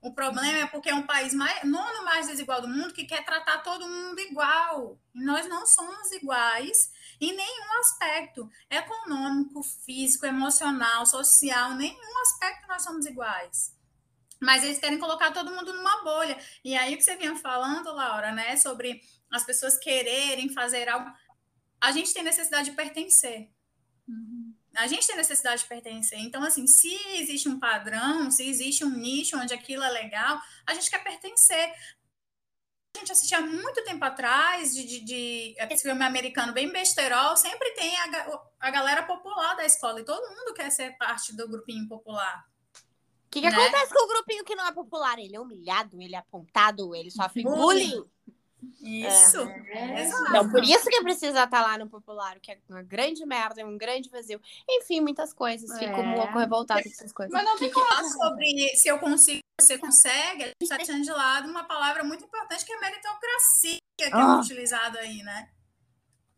O problema é porque é um país mais, nono mais desigual do mundo que quer tratar todo mundo igual. E nós não somos iguais em nenhum aspecto econômico, físico, emocional, social, nenhum aspecto nós somos iguais. Mas eles querem colocar todo mundo numa bolha. E aí o que você vinha falando, Laura, né, sobre as pessoas quererem fazer algo. A gente tem necessidade de pertencer. A gente tem necessidade de pertencer. Então, assim, se existe um padrão, se existe um nicho onde aquilo é legal, a gente quer pertencer. A gente assistia muito tempo atrás de, de, de esse filme americano bem besterol, sempre tem a, a galera popular da escola e todo mundo quer ser parte do grupinho popular. O que, que né? acontece com o grupinho que não é popular? Ele é humilhado, ele é apontado, ele sofre bullying. bullying. Isso. É. Então, por isso que precisa estar lá no popular, que é uma grande merda, é um grande vazio. Enfim, muitas coisas. É. Fico um pouco revoltada com essas coisas. Mas não tem que falar sobre se eu consigo, você consegue. A gente está deixando de lado uma palavra muito importante que é meritocracia, que é oh. utilizado aí, né?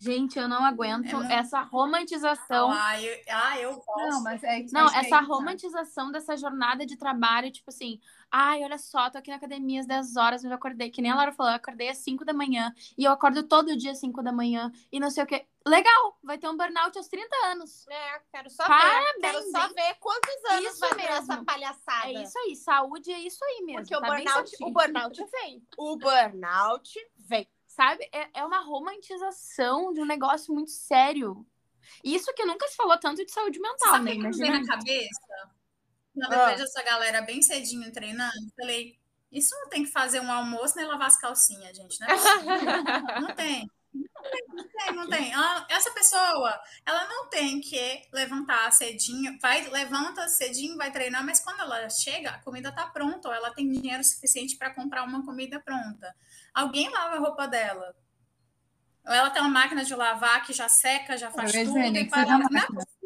Gente, eu não aguento é essa romantização. Ah, eu, ah, eu gosto. Não, mas é, não essa é romantização dessa jornada de trabalho, tipo assim, ai, olha só, tô aqui na academia às 10 horas, mas eu acordei, que nem a Laura falou, eu acordei às 5 da manhã, e eu acordo todo dia às 5 da manhã, e não sei o que. Legal, vai ter um burnout aos 30 anos. É, quero só Parabéns, ver. Quero só ver quantos anos isso vai mesmo. essa palhaçada. É isso aí, saúde é isso aí mesmo. Porque tá o, burnout, o burnout vem. O burnout vem sabe? É, é uma romantização de um negócio muito sério. Isso que nunca se falou tanto de saúde mental, Sabe né? Sabe na cabeça? Quando eu ah. vejo essa galera bem cedinho treinando, falei, isso não tem que fazer um almoço nem lavar as calcinhas, gente, né? não tem. Não tem, não tem, não tem. essa pessoa, ela não tem que levantar cedinho, vai, levanta cedinho, vai treinar, mas quando ela chega, a comida tá pronta, ou ela tem dinheiro suficiente para comprar uma comida pronta. Alguém lava a roupa dela. Ou ela tem uma máquina de lavar que já seca, já faz tudo. E para... Não é possível.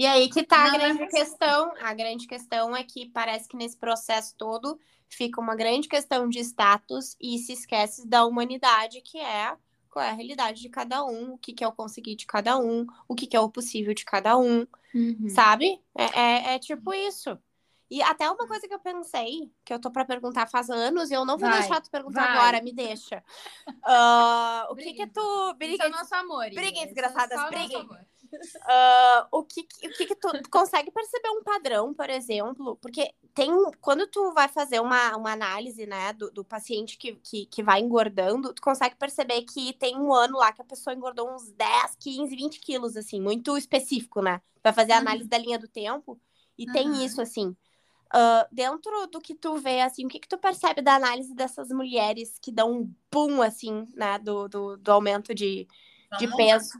E aí que tá a grande é questão. A grande questão é que parece que nesse processo todo fica uma grande questão de status e se esquece da humanidade, que é qual é a realidade de cada um, o que, que é o conseguir de cada um, o que, que é o possível de cada um, uhum. sabe? É, é, é, tipo isso. E até uma coisa que eu pensei, que eu tô para perguntar faz anos, e eu não vou vai, deixar tu perguntar vai. agora, me deixa. Uh, o que que tu... Briga, é nosso amor. Briguem, desgraçadas, briguem. Uh, o que, o que, que tu, tu, consegue perceber um padrão, por exemplo? Porque tem quando tu vai fazer uma, uma análise né, do, do paciente que, que, que vai engordando, tu consegue perceber que tem um ano lá que a pessoa engordou uns 10, 15, 20 quilos, assim, muito específico, né? Vai fazer a uhum. análise uhum. da linha do tempo. E uhum. tem isso, assim. Uh, dentro do que tu vê, assim, o que, que tu percebe da análise dessas mulheres que dão um boom, assim, né, do, do, do aumento de, de peso?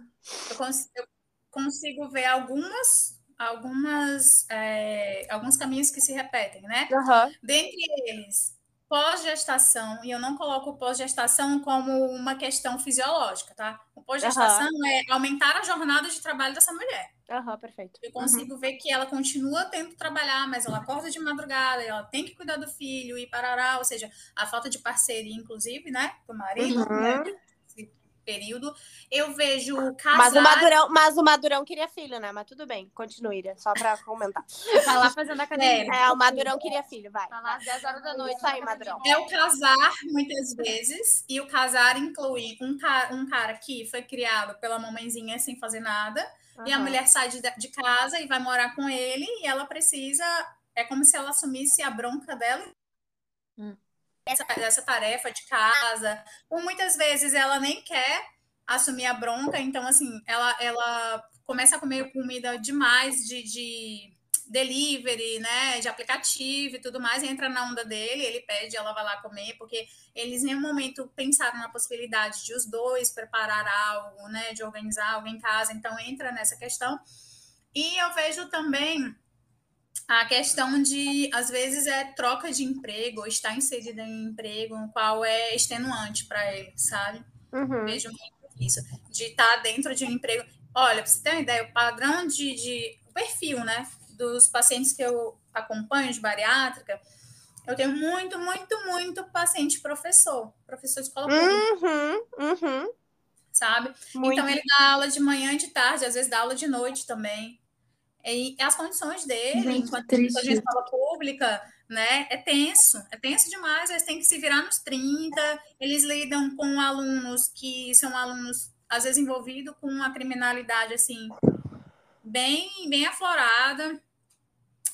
Eu consigo, eu consigo ver algumas, algumas, é, alguns caminhos que se repetem, né? Uhum. Dentre eles, pós-gestação, e eu não coloco pós-gestação como uma questão fisiológica, tá? O pós-gestação uhum. é aumentar a jornada de trabalho dessa mulher. Aham, uhum, perfeito. Eu consigo uhum. ver que ela continua tendo que trabalhar, mas ela acorda de madrugada, ela tem que cuidar do filho e parará, ou seja, a falta de parceria, inclusive, né, do marido, né, uhum. né, período. Eu vejo casar... Mas o Madurão, mas o Madurão queria filho, né? Mas tudo bem, continue, só para comentar. tá lá fazendo academia. É, é, o Madurão queria filho, vai. Tá lá às 10 horas da noite. Isso aí, Madurão. É o casar, muitas vezes, e o casar inclui um cara, um cara que foi criado pela mamãezinha sem fazer nada, uhum. e a mulher sai de, de casa e vai morar com ele, e ela precisa... É como se ela assumisse a bronca dela hum essa, essa tarefa de casa, ou muitas vezes ela nem quer assumir a bronca, então assim, ela, ela começa a comer comida demais de, de, delivery, né, de aplicativo e tudo mais, entra na onda dele, ele pede, ela vai lá comer, porque eles em nenhum momento pensaram na possibilidade de os dois preparar algo, né, de organizar algo em casa, então entra nessa questão. E eu vejo também a questão de, às vezes, é troca de emprego, ou estar inserida em um emprego, no qual é extenuante para ele, sabe? Uhum. Vejo muito isso, de estar dentro de um emprego. Olha, para você ter uma ideia, o padrão de, de o perfil, né, dos pacientes que eu acompanho de bariátrica, eu tenho muito, muito, muito paciente professor, professor de escola pública. Uhum, uhum. Sabe? Muito. Então ele dá aula de manhã e de tarde, às vezes dá aula de noite também. E as condições dele, Gente, enquanto triste. de escola pública, né, é tenso, é tenso demais, eles têm que se virar nos 30, eles lidam com alunos que são alunos, às vezes, envolvidos com uma criminalidade, assim, bem, bem aflorada.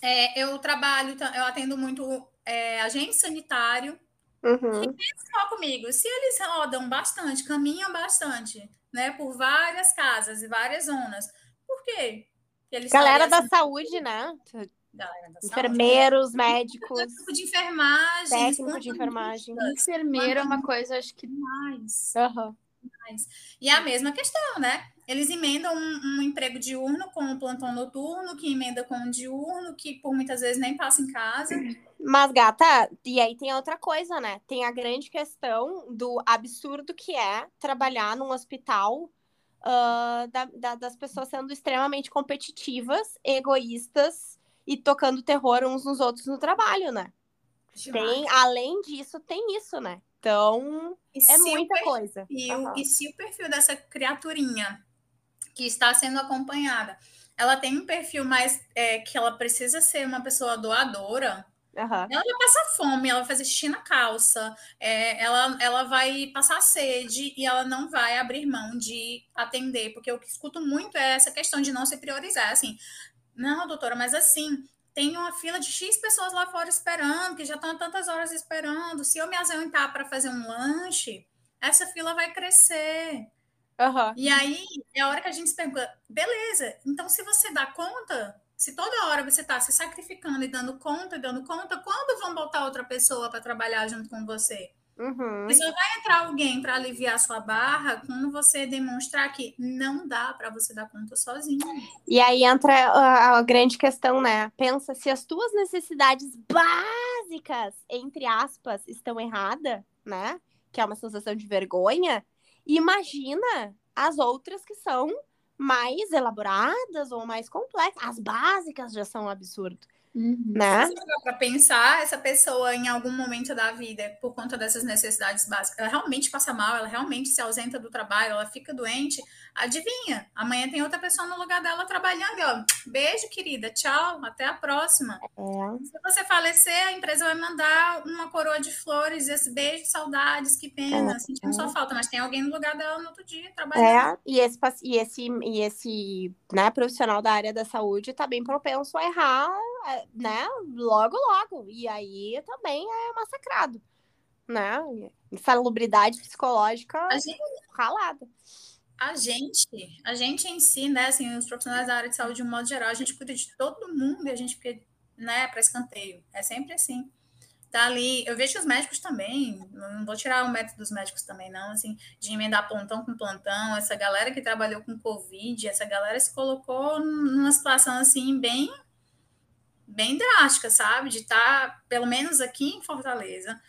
É, eu trabalho, eu atendo muito é, agente sanitário, Uhum. só comigo, se eles rodam bastante, caminham bastante, né, por várias casas e várias zonas, por quê? Eles Galera saem da assim, saúde, né? galera da saúde. Enfermeiros, médicos, Técnico de enfermagem, técnico de enfermagem. Enfermeiro é uma coisa, acho que. mais. Aham. E a mesma questão, né? Eles emendam um, um emprego diurno com o plantão noturno, que emenda com o diurno, que por muitas vezes nem passa em casa. Mas, gata, e aí tem outra coisa, né? Tem a grande questão do absurdo que é trabalhar num hospital ah, da- da- das pessoas sendo extremamente competitivas, egoístas e tocando terror uns nos outros no trabalho, né? Tem, além disso, tem isso, né? Então, E é muita coisa. perfil, Aham. e se o perfil dessa criaturinha que está sendo acompanhada, ela tem um perfil mais é, que ela precisa ser uma pessoa doadora, Aham. Ela vai passar fome, ela vai fazer xixi na calça, é, ela, ela vai passar sede e ela não vai abrir mão de atender, porque o que escuto muito é essa questão de não se priorizar, assim, não, doutora, mas assim, tem uma fila de X pessoas lá fora esperando, que já estão há tantas horas esperando, se eu me ausentar para fazer um lanche, essa fila vai crescer. Aham. E aí é a hora que a gente se pergunta, beleza, então se você dá conta, se toda hora você está se sacrificando e dando conta, e dando conta, quando vão botar outra pessoa para trabalhar junto com você? Uhum. E só vai entrar alguém para aliviar sua barra quando você demonstrar que não dá para você dar conta sozinho. E aí entra a, a grande questão, né? Pensa se as tuas necessidades básicas, entre aspas, estão erradas, né? Que é uma sensação de vergonha. Imagina as outras que são mais elaboradas ou mais complexas. As básicas já são um absurdo, né? Se você para pensar, essa pessoa em algum momento da vida, por conta dessas necessidades básicas, ela realmente passa mal, ela realmente se ausenta do trabalho, ela fica doente. Adivinha? Amanhã tem outra pessoa no lugar dela trabalhando. Ó, beijo, querida. Tchau. Até a próxima. É. Se você falecer, a empresa vai mandar uma coroa de flores, esse beijo, saudades, que pena, sentimos sua falta, mas tem alguém no lugar dela no outro dia trabalhando. É, e esse, e esse, e esse né, profissional da área da saúde tá bem propenso a errar, é, né, logo, logo. E aí também é massacrado, né? Insalubridade psicológica A gente, ralada. a gente, a gente em si, né, assim, os profissionais da área de saúde, de um modo geral, a gente cuida de todo mundo e a gente fica, né, para escanteio. É sempre assim. Tá ali, eu vejo que os médicos também, não vou tirar o método dos médicos também, não, assim, de emendar plantão com plantão, essa galera que trabalhou com Covid, essa galera se colocou numa situação, assim, bem, bem drástica, sabe? De estar, pelo menos aqui em Fortaleza,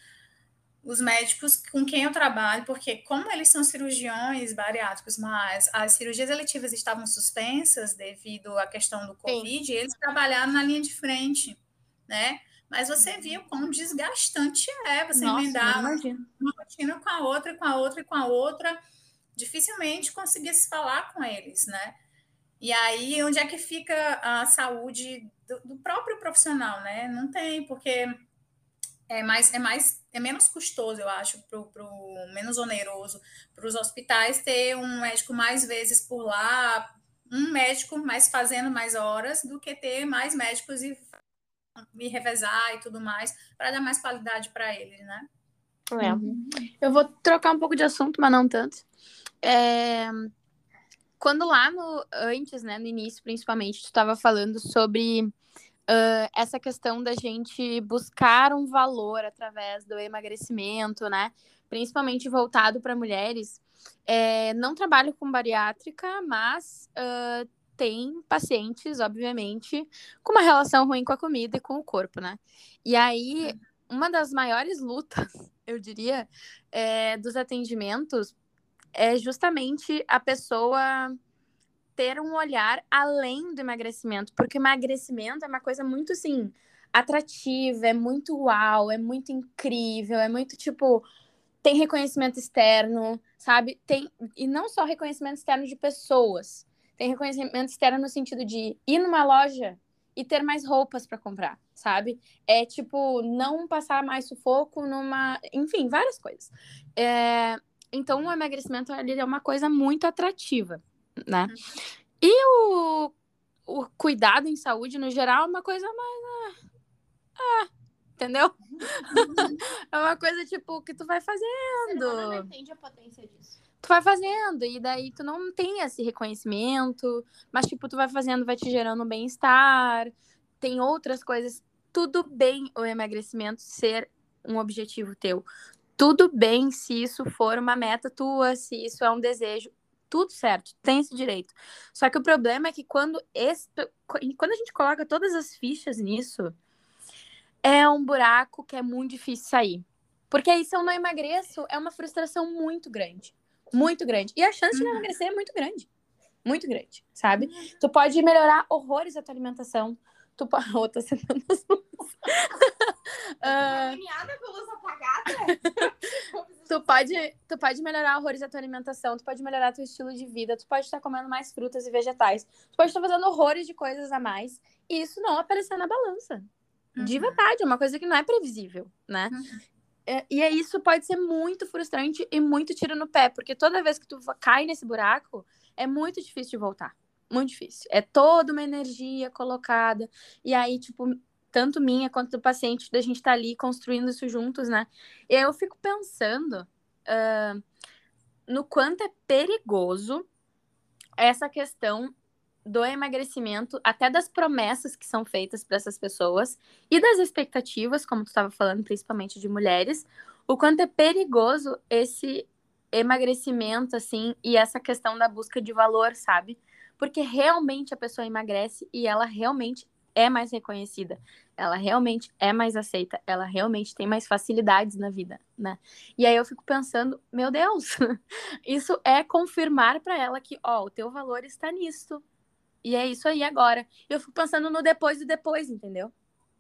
os médicos com quem eu trabalho, porque como eles são cirurgiões bariátricos, mas as cirurgias eletivas estavam suspensas devido à questão do Covid, eles trabalharam na linha de frente, né? Mas você viu quão desgastante é você Nossa, emendar uma rotina com a outra, com a outra e com a outra, dificilmente conseguia se falar com eles, né? E aí, onde é que fica a saúde do, do próprio profissional, né? Não tem, porque é mais, é mais, é menos custoso, eu acho, pro, pro menos oneroso para os hospitais ter um médico mais vezes por lá, um médico mais fazendo mais horas, do que ter mais médicos e, e revezar e tudo mais, para dar mais qualidade para eles, né? É. Uhum. Eu vou trocar um pouco de assunto, mas não tanto. É, Quando lá no antes, né, no início, principalmente, tu estava falando sobre uh, essa questão da gente buscar um valor através do emagrecimento, né? Principalmente voltado para mulheres. É, não trabalho com bariátrica, mas uh, tem pacientes, obviamente, com uma relação ruim com a comida e com o corpo, né? E aí, uma das maiores lutas, eu diria, é, dos atendimentos é justamente a pessoa ter um olhar além do emagrecimento, porque emagrecimento é uma coisa muito assim atrativa, é muito uau, é muito incrível, é muito tipo tem reconhecimento externo, sabe? Tem e não só reconhecimento externo de pessoas, tem reconhecimento externo no sentido de ir numa loja e ter mais roupas para comprar, sabe? É tipo não passar mais sufoco numa, enfim, várias coisas. É... Então o emagrecimento ele é uma coisa muito atrativa né? Uhum. E o, o cuidado em saúde, no geral, é uma coisa mais. Ah, ah entendeu? Uhum. é uma coisa, tipo, que tu vai fazendo. Você não entende a potência disso. Tu vai fazendo, e daí tu não tem esse reconhecimento, mas, tipo, tu vai fazendo, vai te gerando bem-estar, tem outras coisas. Tudo bem o emagrecimento ser um objetivo teu. Tudo bem se isso for uma meta tua, se isso é um desejo tudo certo, tem esse direito. Só que o problema é que quando, esse, quando a gente coloca todas as fichas nisso, é um buraco que é muito difícil sair. Porque aí, se eu não emagreço, é uma frustração muito grande. Muito grande. E a chance de não uhum. emagrecer é muito grande. Muito grande, sabe? Uhum. Tu pode melhorar horrores a tua alimentação. Tu pode. Oh, tô sentando as. Uh... com luz apagada? tu pode, tu pode melhorar horrores a tua alimentação, tu pode melhorar teu estilo de vida, tu pode estar comendo mais frutas e vegetais, tu pode estar fazendo horrores de coisas a mais, e isso não aparecer na balança. Uhum. De verdade, é uma coisa que não é previsível, né? Uhum. É, e aí isso pode ser muito frustrante e muito tiro no pé, porque toda vez que tu cai nesse buraco, é muito difícil de voltar. Muito difícil. É toda uma energia colocada. E aí, tipo, tanto minha quanto do paciente, da gente estar tá ali construindo isso juntos, né? E eu fico pensando uh, no quanto é perigoso essa questão do emagrecimento, até das promessas que são feitas para essas pessoas e das expectativas, como tu estava falando, principalmente de mulheres, o quanto é perigoso esse emagrecimento, assim, e essa questão da busca de valor, sabe? Porque realmente a pessoa emagrece e ela realmente é mais reconhecida, ela realmente é mais aceita, ela realmente tem mais facilidades na vida, né? E aí eu fico pensando, meu Deus, isso é confirmar para ela que, ó, o teu valor está nisso. E é isso aí agora. Eu fico pensando no depois do depois, entendeu?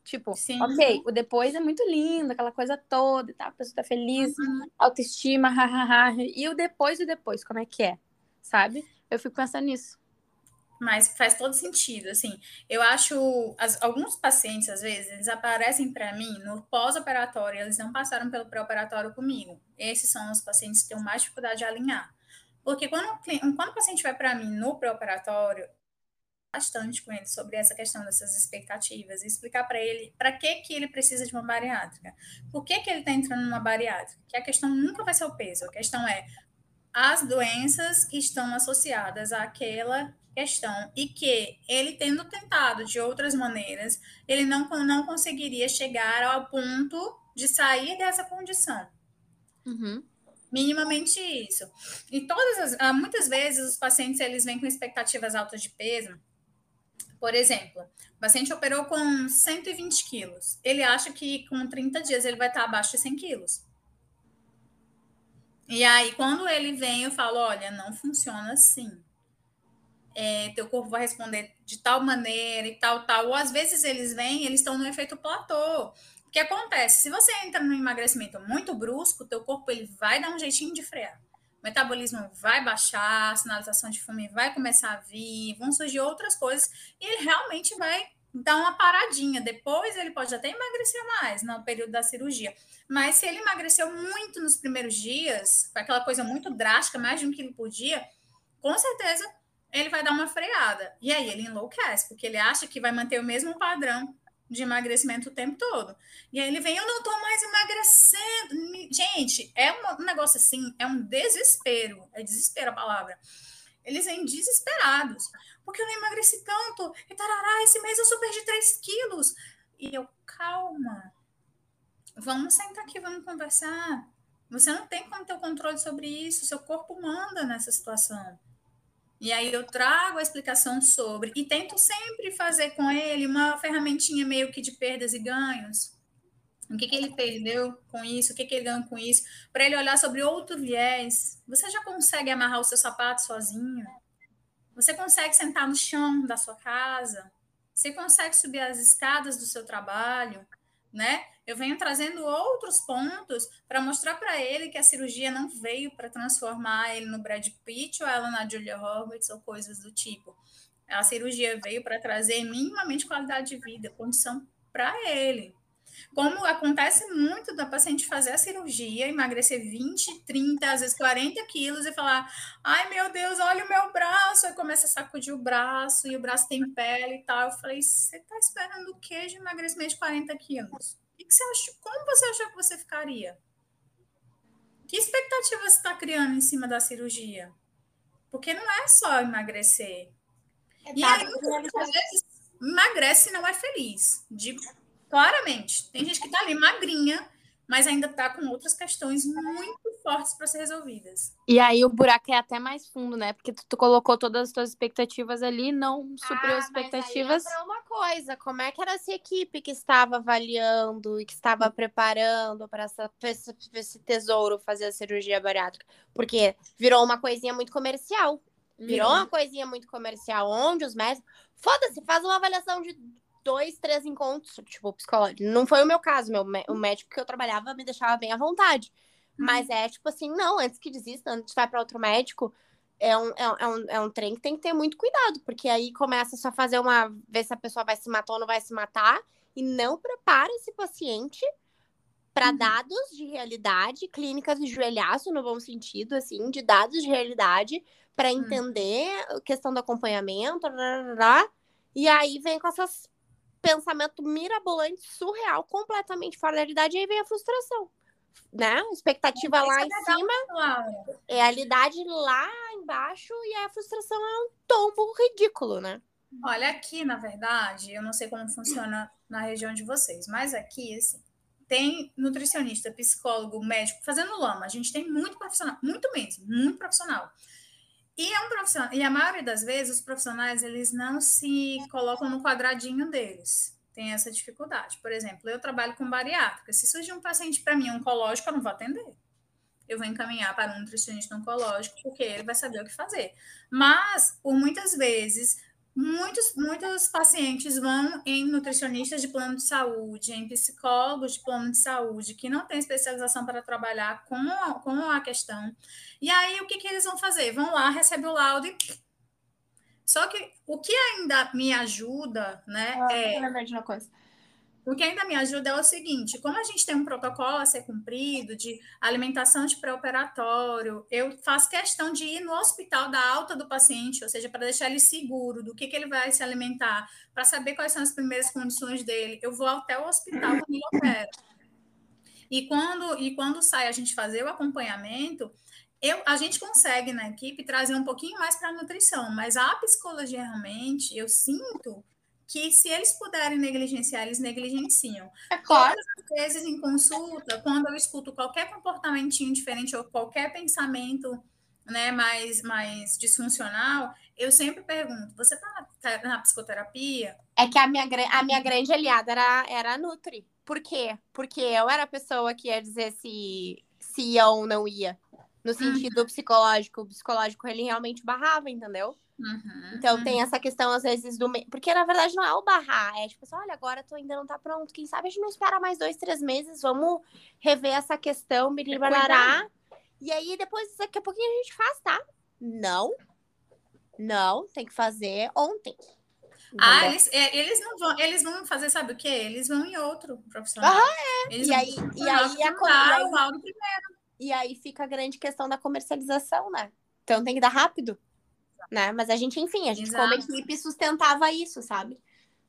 Tipo, Sim. ok, o depois é muito lindo, aquela coisa toda e tal, a pessoa tá feliz, uhum. autoestima, hahaha. E o depois do depois, como é que é? Sabe? Eu fico pensando nisso mas faz todo sentido, assim. Eu acho, as, alguns pacientes, às vezes, eles aparecem para mim no pós-operatório, eles não passaram pelo pré-operatório comigo. Esses são os pacientes que têm mais dificuldade de alinhar. Porque quando, quando o paciente vai para mim no pré-operatório, bastante com ele sobre essa questão dessas expectativas e explicar para ele para que que ele precisa de uma bariátrica. Por que que ele está entrando numa bariátrica? Que a questão nunca vai ser o peso, a questão é as doenças que estão associadas àquela questão e que ele tendo tentado de outras maneiras, ele não, não conseguiria chegar ao ponto de sair dessa condição. Uhum. Minimamente isso. E todas as, ah, muitas vezes os pacientes eles vêm com expectativas altas de peso. Por exemplo, o paciente operou com 120 quilos. Ele acha que com 30 dias ele vai estar abaixo de 100 quilos. E aí, quando ele vem, eu falo: olha, não funciona assim é, teu corpo vai responder de tal maneira e tal, tal. Ou às vezes eles vêm, eles estão no efeito platô. O que acontece? Se você entra no emagrecimento muito brusco, teu corpo ele vai dar um jeitinho de frear. O metabolismo vai baixar, a sinalização de fome vai começar a vir, vão surgir outras coisas e ele realmente vai dar uma paradinha. Depois ele pode até emagrecer mais no período da cirurgia. Mas se ele emagreceu muito nos primeiros dias, com aquela coisa muito drástica, mais de um quilo por dia, com certeza ele vai dar uma freada. E aí ele enlouquece, porque ele acha que vai manter o mesmo padrão de emagrecimento o tempo todo. E aí ele vem, eu não tô mais emagrecendo. Gente, é um negócio assim, é um desespero. É desespero a palavra. Eles vêm desesperados. Porque eu não emagreci tanto. E tarará, esse mês eu só perdi 3 quilos. E eu, calma. Vamos sentar aqui, vamos conversar. Você não tem como ter o controle sobre isso. Seu corpo manda nessa situação. E aí eu trago a explicação sobre. E tento sempre fazer com ele uma ferramentinha meio que de perdas e ganhos. O que, que ele perdeu com isso? O que, que ele ganhou com isso? Para ele olhar sobre outro viés. Você já consegue amarrar o seu sapato sozinho? Você consegue sentar no chão da sua casa? Você consegue subir as escadas do seu trabalho? Né? Eu venho trazendo outros pontos para mostrar para ele que a cirurgia não veio para transformar ele no Brad Pitt ou ela na Julia Roberts ou coisas do tipo. A cirurgia veio para trazer minimamente qualidade de vida, condição para ele. Como acontece muito da paciente fazer a cirurgia, emagrecer 20, 30, às vezes 40 quilos e falar: ai meu Deus, olha o meu braço. Aí começa a sacudir o braço e o braço tem pele e tal. Eu falei: você está esperando o que de emagrecimento de 40 quilos? Que você achou, como você achou que você ficaria? Que expectativa você está criando em cima da cirurgia? Porque não é só emagrecer. É e aí, muitas vezes, emagrece e não é feliz. Digo Claramente. Tem gente que está ali magrinha, mas ainda está com outras questões muito fortes para ser resolvidas. E aí o buraco é até mais fundo, né? Porque tu, tu colocou todas as tuas expectativas ali, não supriu ah, as expectativas. Mas aí uma coisa, como é que era essa equipe que estava avaliando e que estava preparando para esse, esse tesouro fazer a cirurgia bariátrica? Porque virou uma coisinha muito comercial. Virou uma coisinha muito comercial, onde os médicos. Foda-se, faz uma avaliação de dois, três encontros, tipo, psicológico. Não foi o meu caso, meu, o médico que eu trabalhava me deixava bem à vontade. Uhum. Mas é tipo assim, não, antes que desista, antes de vai para outro médico, é um, é, é, um, é um trem que tem que ter muito cuidado, porque aí começa só a fazer uma. ver se a pessoa vai se matar ou não vai se matar, e não prepara esse paciente para uhum. dados de realidade, clínicas de joelhaço, no bom sentido, assim, de dados de realidade, para uhum. entender a questão do acompanhamento, blá, blá, blá, e aí vem com essas pensamento mirabolante, surreal, completamente fora da realidade, e aí vem a frustração. Né? Expectativa lá em cima, é realidade lá embaixo, e a frustração é um tombo ridículo, né? Olha, aqui, na verdade, eu não sei como funciona na região de vocês, mas aqui, assim, tem nutricionista, psicólogo, médico fazendo lama. A gente tem muito profissional, muito mesmo, muito profissional. E é um profissional, e a maioria das vezes os profissionais eles não se colocam no quadradinho deles. Tem essa dificuldade. Por exemplo, eu trabalho com bariátrica. Se surgir um paciente para mim oncológico, eu não vou atender. Eu vou encaminhar para um nutricionista oncológico, porque ele vai saber o que fazer. Mas, por muitas vezes, Muitos, muitos pacientes vão em nutricionistas de plano de saúde, em psicólogos de plano de saúde, que não têm especialização para trabalhar com a, com a questão. E aí, o que, que eles vão fazer? Vão lá, recebem o laudo e. Só que o que ainda me ajuda, né? Ah, é... Eu de uma coisa. O que ainda me ajuda é o seguinte: como a gente tem um protocolo a ser cumprido de alimentação de pré-operatório, eu faço questão de ir no hospital da alta do paciente, ou seja, para deixar ele seguro do que, que ele vai se alimentar, para saber quais são as primeiras condições dele. Eu vou até o hospital quando ele opera. E quando, e quando sai a gente fazer o acompanhamento, eu, a gente consegue na equipe trazer um pouquinho mais para a nutrição, mas a psicologia realmente, eu sinto que se eles puderem negligenciar, eles negligenciam. É claro. Todas as vezes em consulta, quando eu escuto qualquer comportamentinho diferente ou qualquer pensamento né, mais, mais disfuncional, eu sempre pergunto: você está na, tá na, psicoterapia? É que a minha, a minha grande aliada era, era a Nutri. Por quê? Porque eu era a pessoa que ia dizer se, se ia ou não ia. No sentido uhum. psicológico. O psicológico ele realmente barrava, entendeu? Uhum, então uhum. tem essa questão, às vezes, do. Porque na verdade não é o barrar, é tipo assim, olha, agora tu ainda não tá pronto. Quem sabe a gente não espera mais dois, três meses, vamos rever essa questão, biribarará. E aí depois, daqui a pouquinho a gente faz, tá? Não. Não, tem que fazer ontem. Ah, eles, é, eles não vão, eles vão fazer, sabe o quê? Eles vão em outro profissional. Ah, é. Eles e aí, e aí, a, e aí, e aí fica a grande questão da comercialização, né? Então tem que dar rápido né? Mas a gente, enfim, a gente Exato. como equipe sustentava isso, sabe?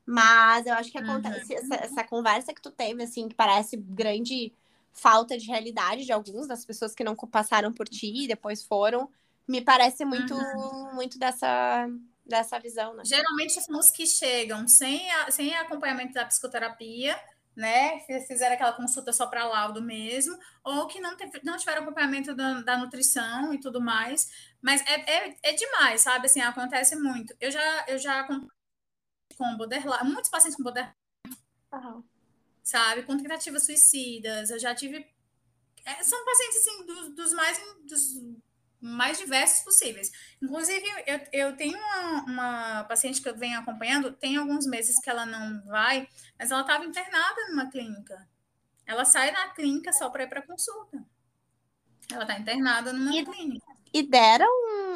Mas eu acho que acontece uhum. essa, essa, conversa que tu teve, assim, que parece grande falta de realidade de alguns das pessoas que não passaram por ti e depois foram. Me parece muito, uhum. muito dessa, dessa visão, né? Geralmente são os que chegam sem, a, sem acompanhamento da psicoterapia, né? Fizeram aquela consulta só para laudo mesmo, ou que não, teve, não tiveram acompanhamento da, da, nutrição e tudo mais. Mas é, é, é, demais, sabe? Assim, acontece muito. Eu já, eu já com borderline, muitos pacientes com borderline, uhum. sabe? Com tentativas suicidas. Eu já tive. É, são pacientes, assim, dos, dos mais. Dos, mais diversos possíveis. Inclusive, eu, eu tenho uma, uma, paciente que eu venho acompanhando, tem alguns meses que ela não vai, mas ela estava internada numa clínica. Ela sai da clínica só para ir para consulta. Ela está internada numa e, clínica. E deram,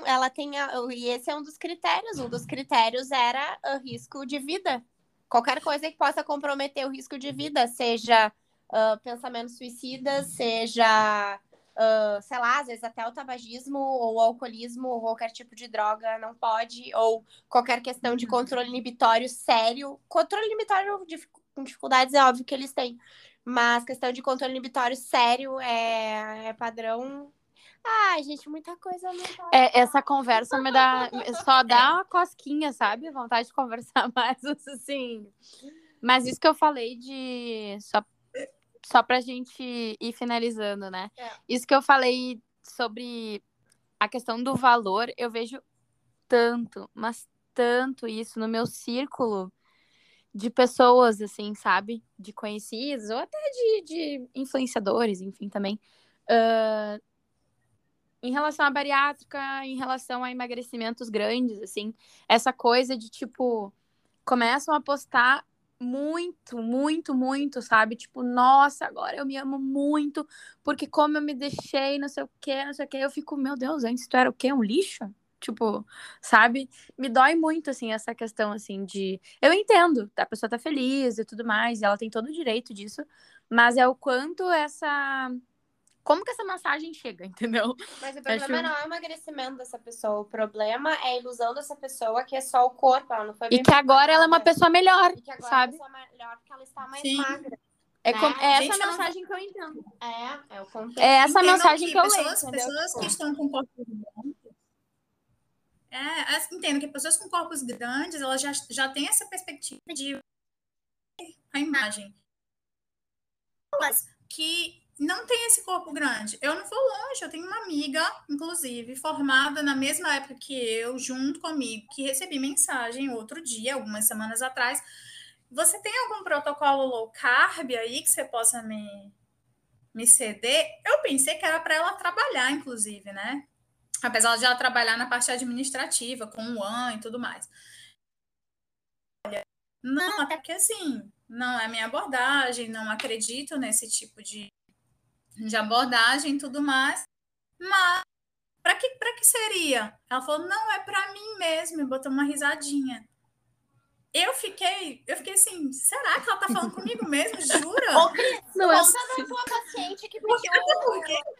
ela tem, a, e esse é um dos critérios, um dos critérios era o risco de vida. Qualquer coisa que possa comprometer o risco de vida, seja uh, pensamentos suicidas, seja uh, sei lá, às vezes até o tabagismo ou o alcoolismo ou qualquer tipo de droga não pode, ou qualquer questão de uhum. controle inibitório sério. Controle inibitório com dificuldades é óbvio que eles têm, mas questão de controle inibitório sério é, é padrão. Ai, gente, muita coisa não é, Essa conversa me dá. Só dá uma cosquinha, sabe? Vontade de conversar mais, assim. Mas isso que eu falei de. Só só pra gente ir finalizando, né? É. Isso que eu falei sobre a questão do valor, eu vejo tanto, mas tanto isso no meu círculo de pessoas, assim, sabe? De conhecidos, ou até de, de influenciadores, enfim, também. Uh, em relação à bariátrica, em relação a emagrecimentos grandes, assim, essa coisa de tipo, começam a postar muito, muito, muito, sabe? Tipo, nossa, agora eu me amo muito, porque como eu me deixei, não sei o que, não sei o que, eu fico, meu Deus, antes tu era o quê? Um lixo? Tipo, sabe? Me dói muito, assim, essa questão, assim, de. Eu entendo, a pessoa tá feliz e tudo mais, ela tem todo o direito disso, mas é o quanto essa como que essa mensagem chega, entendeu? Mas o problema Acho... não é o emagrecimento dessa pessoa, o problema é a ilusão dessa pessoa que é só o corpo, ela não foi bem E que agora ela é uma pessoa melhor, e que agora sabe? Ela é uma melhor porque ela está mais Sim. magra. É, né? com... é essa Gente, mensagem não... que eu entendo. É, é o contexto. É essa Entendo mensagem que, que eu pessoas, leio. Pessoas que estão com corpos grandes. É, entendo que pessoas com corpos grandes, elas já, já têm essa perspectiva de a imagem. Mas que não tem esse corpo grande. Eu não vou longe, eu tenho uma amiga, inclusive, formada na mesma época que eu, junto comigo, que recebi mensagem outro dia, algumas semanas atrás. Você tem algum protocolo low carb aí que você possa me, me ceder? Eu pensei que era para ela trabalhar, inclusive, né? Apesar de ela trabalhar na parte administrativa, com o AN e tudo mais. Olha, não, até que assim, não é minha abordagem, não acredito nesse tipo de de abordagem e tudo mais. Mas para que, pra que seria? Ela falou: não, é para mim mesmo, e botou uma risadinha. Eu fiquei, eu fiquei assim, será que ela tá falando comigo mesmo? Jura? Ô, Cris, não é conta é da tua paciente que pediu.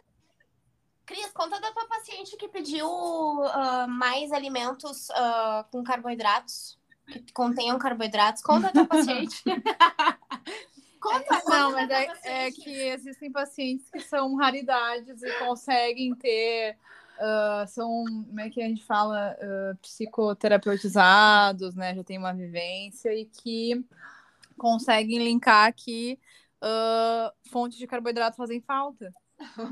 Cris, conta da tua paciente que pediu uh, mais alimentos uh, com carboidratos, que contenham carboidratos. Conta da tua paciente. Conta, Não, mas é, é, que existem pacientes que são raridades e conseguem ter. Uh, são, como é que a gente fala, uh, psicoterapeutizados, né? Já tem uma vivência e que conseguem linkar que uh, fontes de carboidrato fazem falta.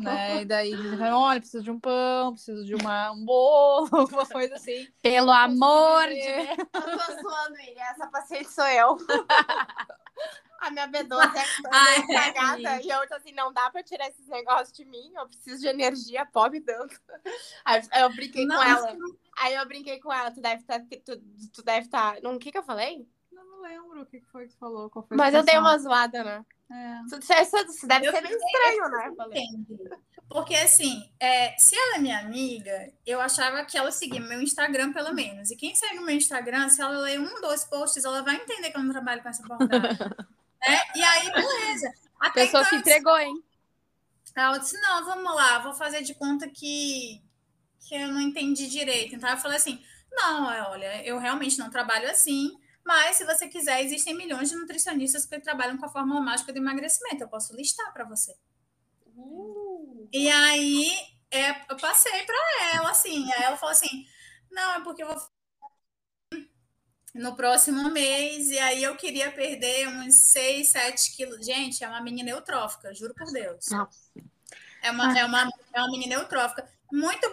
né? E daí olha, preciso de um pão, preciso de uma, um bolo, alguma coisa assim. Pelo amor de Deus. Eu tô zoando ele, essa paciente sou eu. A minha B12 é Ai, cagada. E eu tô assim, não dá pra tirar esses negócios de mim. Eu preciso de energia, pobre dando. Aí eu brinquei com ela. Aí eu brinquei com ela. Tu deve estar. Tá, tu, tu deve estar. Tá... O que, que eu falei? Eu não lembro o que foi que tu falou. Qual foi Mas eu dei uma zoada, né? É. Isso, deve eu ser bem estranho, né? Porque, assim, é, se ela é minha amiga, eu achava que ela seguia meu Instagram, pelo menos. E quem segue o meu Instagram, se ela ler um, dois posts, ela vai entender que eu não trabalho com essa abordagem. Né? E aí, beleza. Até Pessoa então, se entregou, hein? Ela disse: não, vamos lá, vou fazer de conta que, que eu não entendi direito. Então eu falei assim: não, é, olha, eu realmente não trabalho assim, mas se você quiser, existem milhões de nutricionistas que trabalham com a fórmula mágica do emagrecimento. Eu posso listar para você. Uh. E aí é, eu passei para ela, assim. Aí ela falou assim: não, é porque eu vou no próximo mês, e aí eu queria perder uns 6, 7 quilos. Gente, é uma menina eutrófica, juro por Deus. É uma, é uma, é uma menina eutrófica. Muito.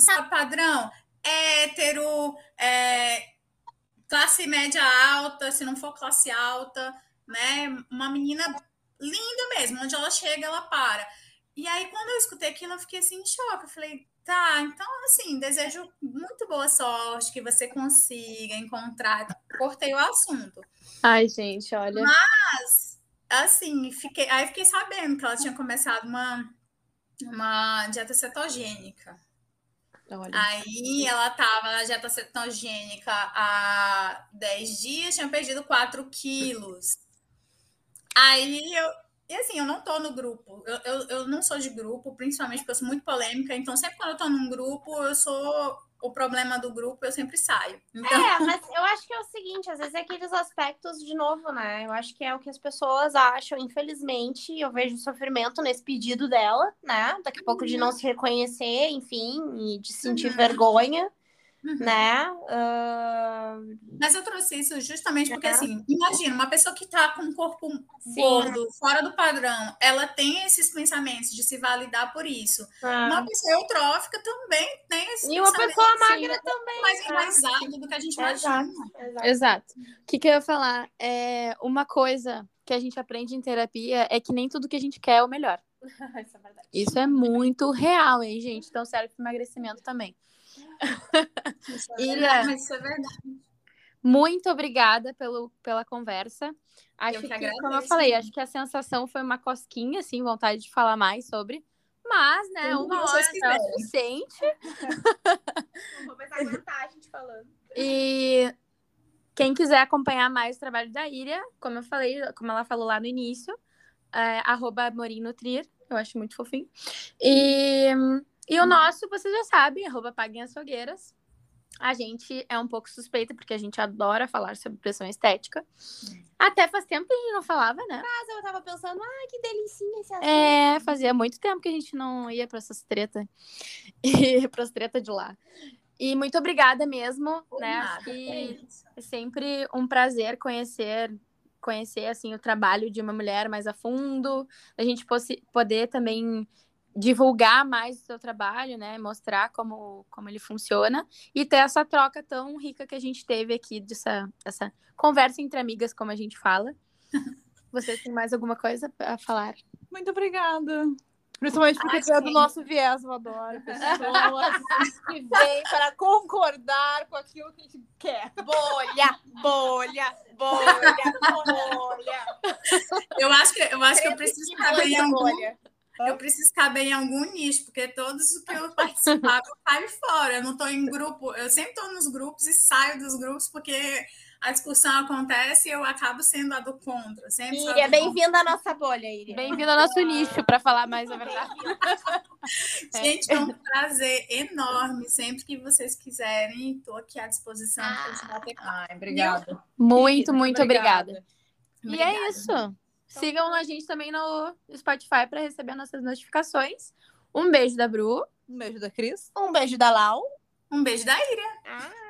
Sabe padrão? Hétero, é, classe média alta, se não for classe alta, né? Uma menina linda mesmo, onde ela chega, ela para. E aí, quando eu escutei aquilo, eu fiquei assim em choque. Eu falei, tá, então, assim, desejo muito boa sorte, que você consiga encontrar. Cortei o assunto. Ai, gente, olha. Mas, assim, fiquei, aí fiquei sabendo que ela tinha começado uma, uma dieta cetogênica. Olha. Aí ela tava na dieta cetogênica há 10 dias, tinha perdido 4 quilos. Aí eu, e assim, eu não tô no grupo. Eu, eu, eu não sou de grupo, principalmente porque eu sou muito polêmica. Então, sempre quando eu tô num grupo, eu sou o problema do grupo, eu sempre saio. Então... É, mas eu acho que é o seguinte, às vezes é aqueles aspectos, de novo, né? Eu acho que é o que as pessoas acham, infelizmente, eu vejo sofrimento nesse pedido dela, né? Daqui a pouco de não se reconhecer, enfim, e de sentir uhum. vergonha. Uhum. Né? Uh... Mas eu trouxe isso justamente porque, é. assim, imagina, uma pessoa que está com um corpo Sim. gordo, fora do padrão, ela tem esses pensamentos de se validar por isso. Ah. Uma pessoa eutrófica também tem esses E uma pessoa magra também. Mais né? enraizado do que a gente imagina. Exato. Exato. O que, que eu ia falar? É uma coisa que a gente aprende em terapia é que nem tudo que a gente quer é o melhor. isso é verdade. Isso é muito real, hein, gente? Então serve para emagrecimento também. Isso é isso é verdade. Muito obrigada pelo, pela conversa. Acho eu que, que como eu falei, acho que a sensação foi uma cosquinha, assim, vontade de falar mais sobre. Mas, né, uma hora é o suficiente. Vou começar a aguentar a gente falando. E quem quiser acompanhar mais o trabalho da Iria, como eu falei, como ela falou lá no início, é, arroba Morinutrir, eu acho muito fofinho. E e o nosso, vocês já sabem, arroba Paguem as Fogueiras. A gente é um pouco suspeita, porque a gente adora falar sobre pressão estética. Até faz tempo que a gente não falava, né? Mas eu tava pensando, ah, que delicinha esse assunto. É, fazia muito tempo que a gente não ia para essas tretas. E pras tretas de lá. E muito obrigada mesmo, Por né? Nada, que é sempre um prazer conhecer conhecer assim o trabalho de uma mulher mais a fundo, a gente poder também divulgar mais o seu trabalho, né? Mostrar como, como ele funciona e ter essa troca tão rica que a gente teve aqui, dessa essa conversa entre amigas, como a gente fala. Você tem mais alguma coisa a falar? Muito obrigada. Principalmente porque é do nosso viés, eu adoro pessoas que vêm para concordar com aquilo que a gente quer. Bolha, bolha, bolha, bolha. Eu acho que eu acho que eu preciso em algum, bolha. Eu preciso caber em algum nicho, porque todos os que eu participava eu caio fora. Eu não estou em grupo, eu sempre estou nos grupos e saio dos grupos porque a discussão acontece e eu acabo sendo a do contra. Sempre Iria, bem-vinda à nossa bolha, Iria. Bem-vinda ao nosso nicho, para falar mais a verdade. Gente, é um prazer enorme. Sempre que vocês quiserem, estou aqui à disposição ah, para bater Ai, obrigada. Muito, muito obrigada. obrigada. E é isso. Então, Sigam a gente também no Spotify para receber nossas notificações. Um beijo da Bru. Um beijo da Cris. Um beijo da Lau. Um beijo da Ira. Ah.